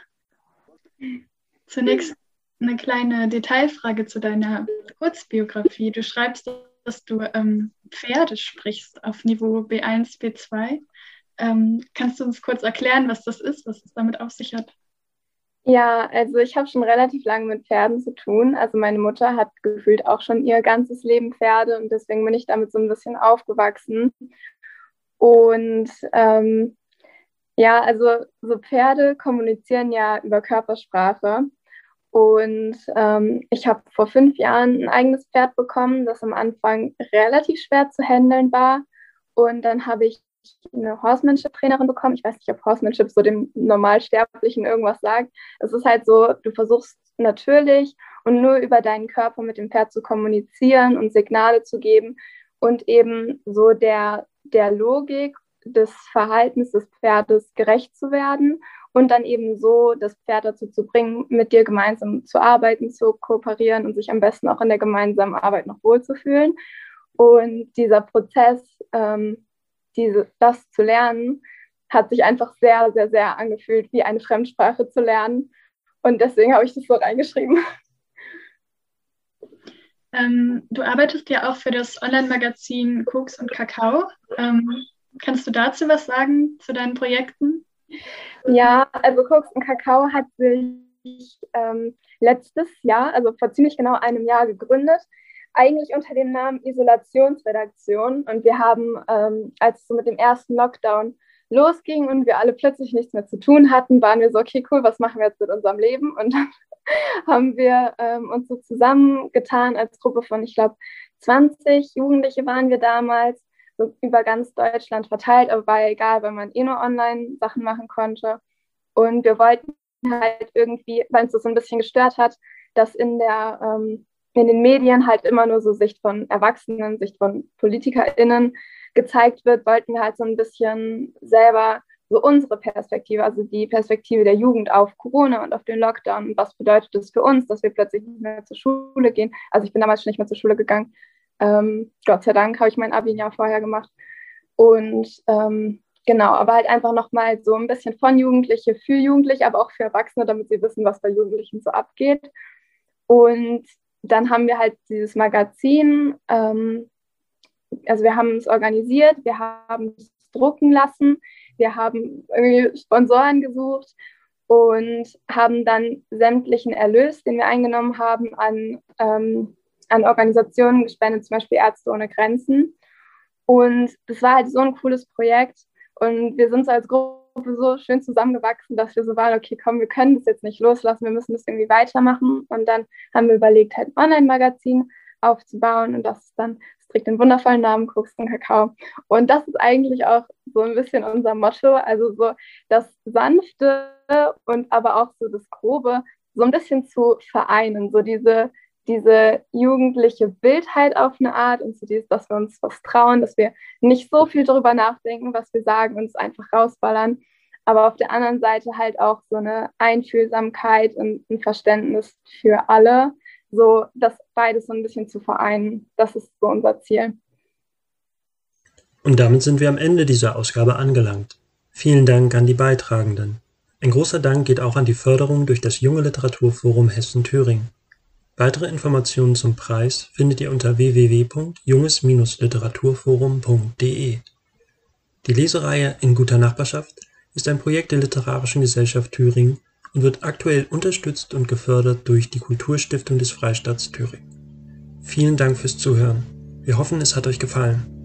Zunächst eine kleine Detailfrage zu deiner Kurzbiografie. Du schreibst, dass du ähm, Pferde sprichst auf Niveau B1, B2. Ähm, kannst du uns kurz erklären, was das ist, was es damit auf sich hat? Ja, also ich habe schon relativ lange mit Pferden zu tun. Also meine Mutter hat gefühlt auch schon ihr ganzes Leben Pferde und deswegen bin ich damit so ein bisschen aufgewachsen. Und ähm, ja, also so Pferde kommunizieren ja über Körpersprache. Und ähm, ich habe vor fünf Jahren ein eigenes Pferd bekommen, das am Anfang relativ schwer zu handeln war. Und dann habe ich eine Horsemanship-Trainerin bekommen. Ich weiß nicht, ob Horsemanship so dem Normalsterblichen irgendwas sagt. Es ist halt so, du versuchst natürlich und nur über deinen Körper mit dem Pferd zu kommunizieren und Signale zu geben und eben so der, der Logik des Verhaltens des Pferdes gerecht zu werden und dann eben so das Pferd dazu zu bringen, mit dir gemeinsam zu arbeiten, zu kooperieren und sich am besten auch in der gemeinsamen Arbeit noch wohlzufühlen. Und dieser Prozess ähm, diese, das zu lernen, hat sich einfach sehr, sehr, sehr angefühlt, wie eine Fremdsprache zu lernen. Und deswegen habe ich das so reingeschrieben. Ähm, du arbeitest ja auch für das Online-Magazin Koks und Kakao. Ähm, kannst du dazu was sagen, zu deinen Projekten? Ja, also Koks und Kakao hat sich ähm, letztes Jahr, also vor ziemlich genau einem Jahr gegründet eigentlich unter dem Namen Isolationsredaktion. Und wir haben, ähm, als es so mit dem ersten Lockdown losging und wir alle plötzlich nichts mehr zu tun hatten, waren wir so, okay, cool, was machen wir jetzt mit unserem Leben? Und dann haben wir ähm, uns so zusammengetan als Gruppe von, ich glaube, 20 Jugendliche waren wir damals, so über ganz Deutschland verteilt, aber war ja egal, weil man eh nur online Sachen machen konnte. Und wir wollten halt irgendwie, weil uns das so ein bisschen gestört hat, dass in der ähm, in den Medien halt immer nur so Sicht von Erwachsenen, Sicht von PolitikerInnen gezeigt wird, wollten wir halt so ein bisschen selber so unsere Perspektive, also die Perspektive der Jugend auf Corona und auf den Lockdown. Was bedeutet das für uns, dass wir plötzlich nicht mehr zur Schule gehen? Also ich bin damals schon nicht mehr zur Schule gegangen. Ähm, Gott sei Dank habe ich mein Abi ein vorher gemacht. Und ähm, genau, aber halt einfach nochmal so ein bisschen von Jugendliche für Jugendliche, aber auch für Erwachsene, damit sie wissen, was bei Jugendlichen so abgeht. Und dann haben wir halt dieses Magazin, ähm, also wir haben es organisiert, wir haben es drucken lassen, wir haben irgendwie Sponsoren gesucht und haben dann sämtlichen Erlös, den wir eingenommen haben, an, ähm, an Organisationen gespendet, zum Beispiel Ärzte ohne Grenzen. Und das war halt so ein cooles Projekt. Und wir sind so als Gruppe so schön zusammengewachsen, dass wir so waren, okay, komm, wir können das jetzt nicht loslassen, wir müssen das irgendwie weitermachen. Und dann haben wir überlegt, halt ein Online-Magazin aufzubauen und das dann, es trägt den wundervollen Namen Koks und Kakao. Und das ist eigentlich auch so ein bisschen unser Motto, also so das Sanfte und aber auch so das Grobe so ein bisschen zu vereinen, so diese diese jugendliche Wildheit auf eine Art und so dieses, dass wir uns was trauen, dass wir nicht so viel darüber nachdenken, was wir sagen und es einfach rausballern. Aber auf der anderen Seite halt auch so eine Einfühlsamkeit und ein Verständnis für alle, so das beides so ein bisschen zu vereinen. Das ist so unser Ziel. Und damit sind wir am Ende dieser Ausgabe angelangt. Vielen Dank an die Beitragenden. Ein großer Dank geht auch an die Förderung durch das Junge Literaturforum Hessen-Thüringen. Weitere Informationen zum Preis findet ihr unter www.junges-literaturforum.de. Die Lesereihe In guter Nachbarschaft ist ein Projekt der Literarischen Gesellschaft Thüringen und wird aktuell unterstützt und gefördert durch die Kulturstiftung des Freistaats Thüringen. Vielen Dank fürs Zuhören. Wir hoffen, es hat euch gefallen.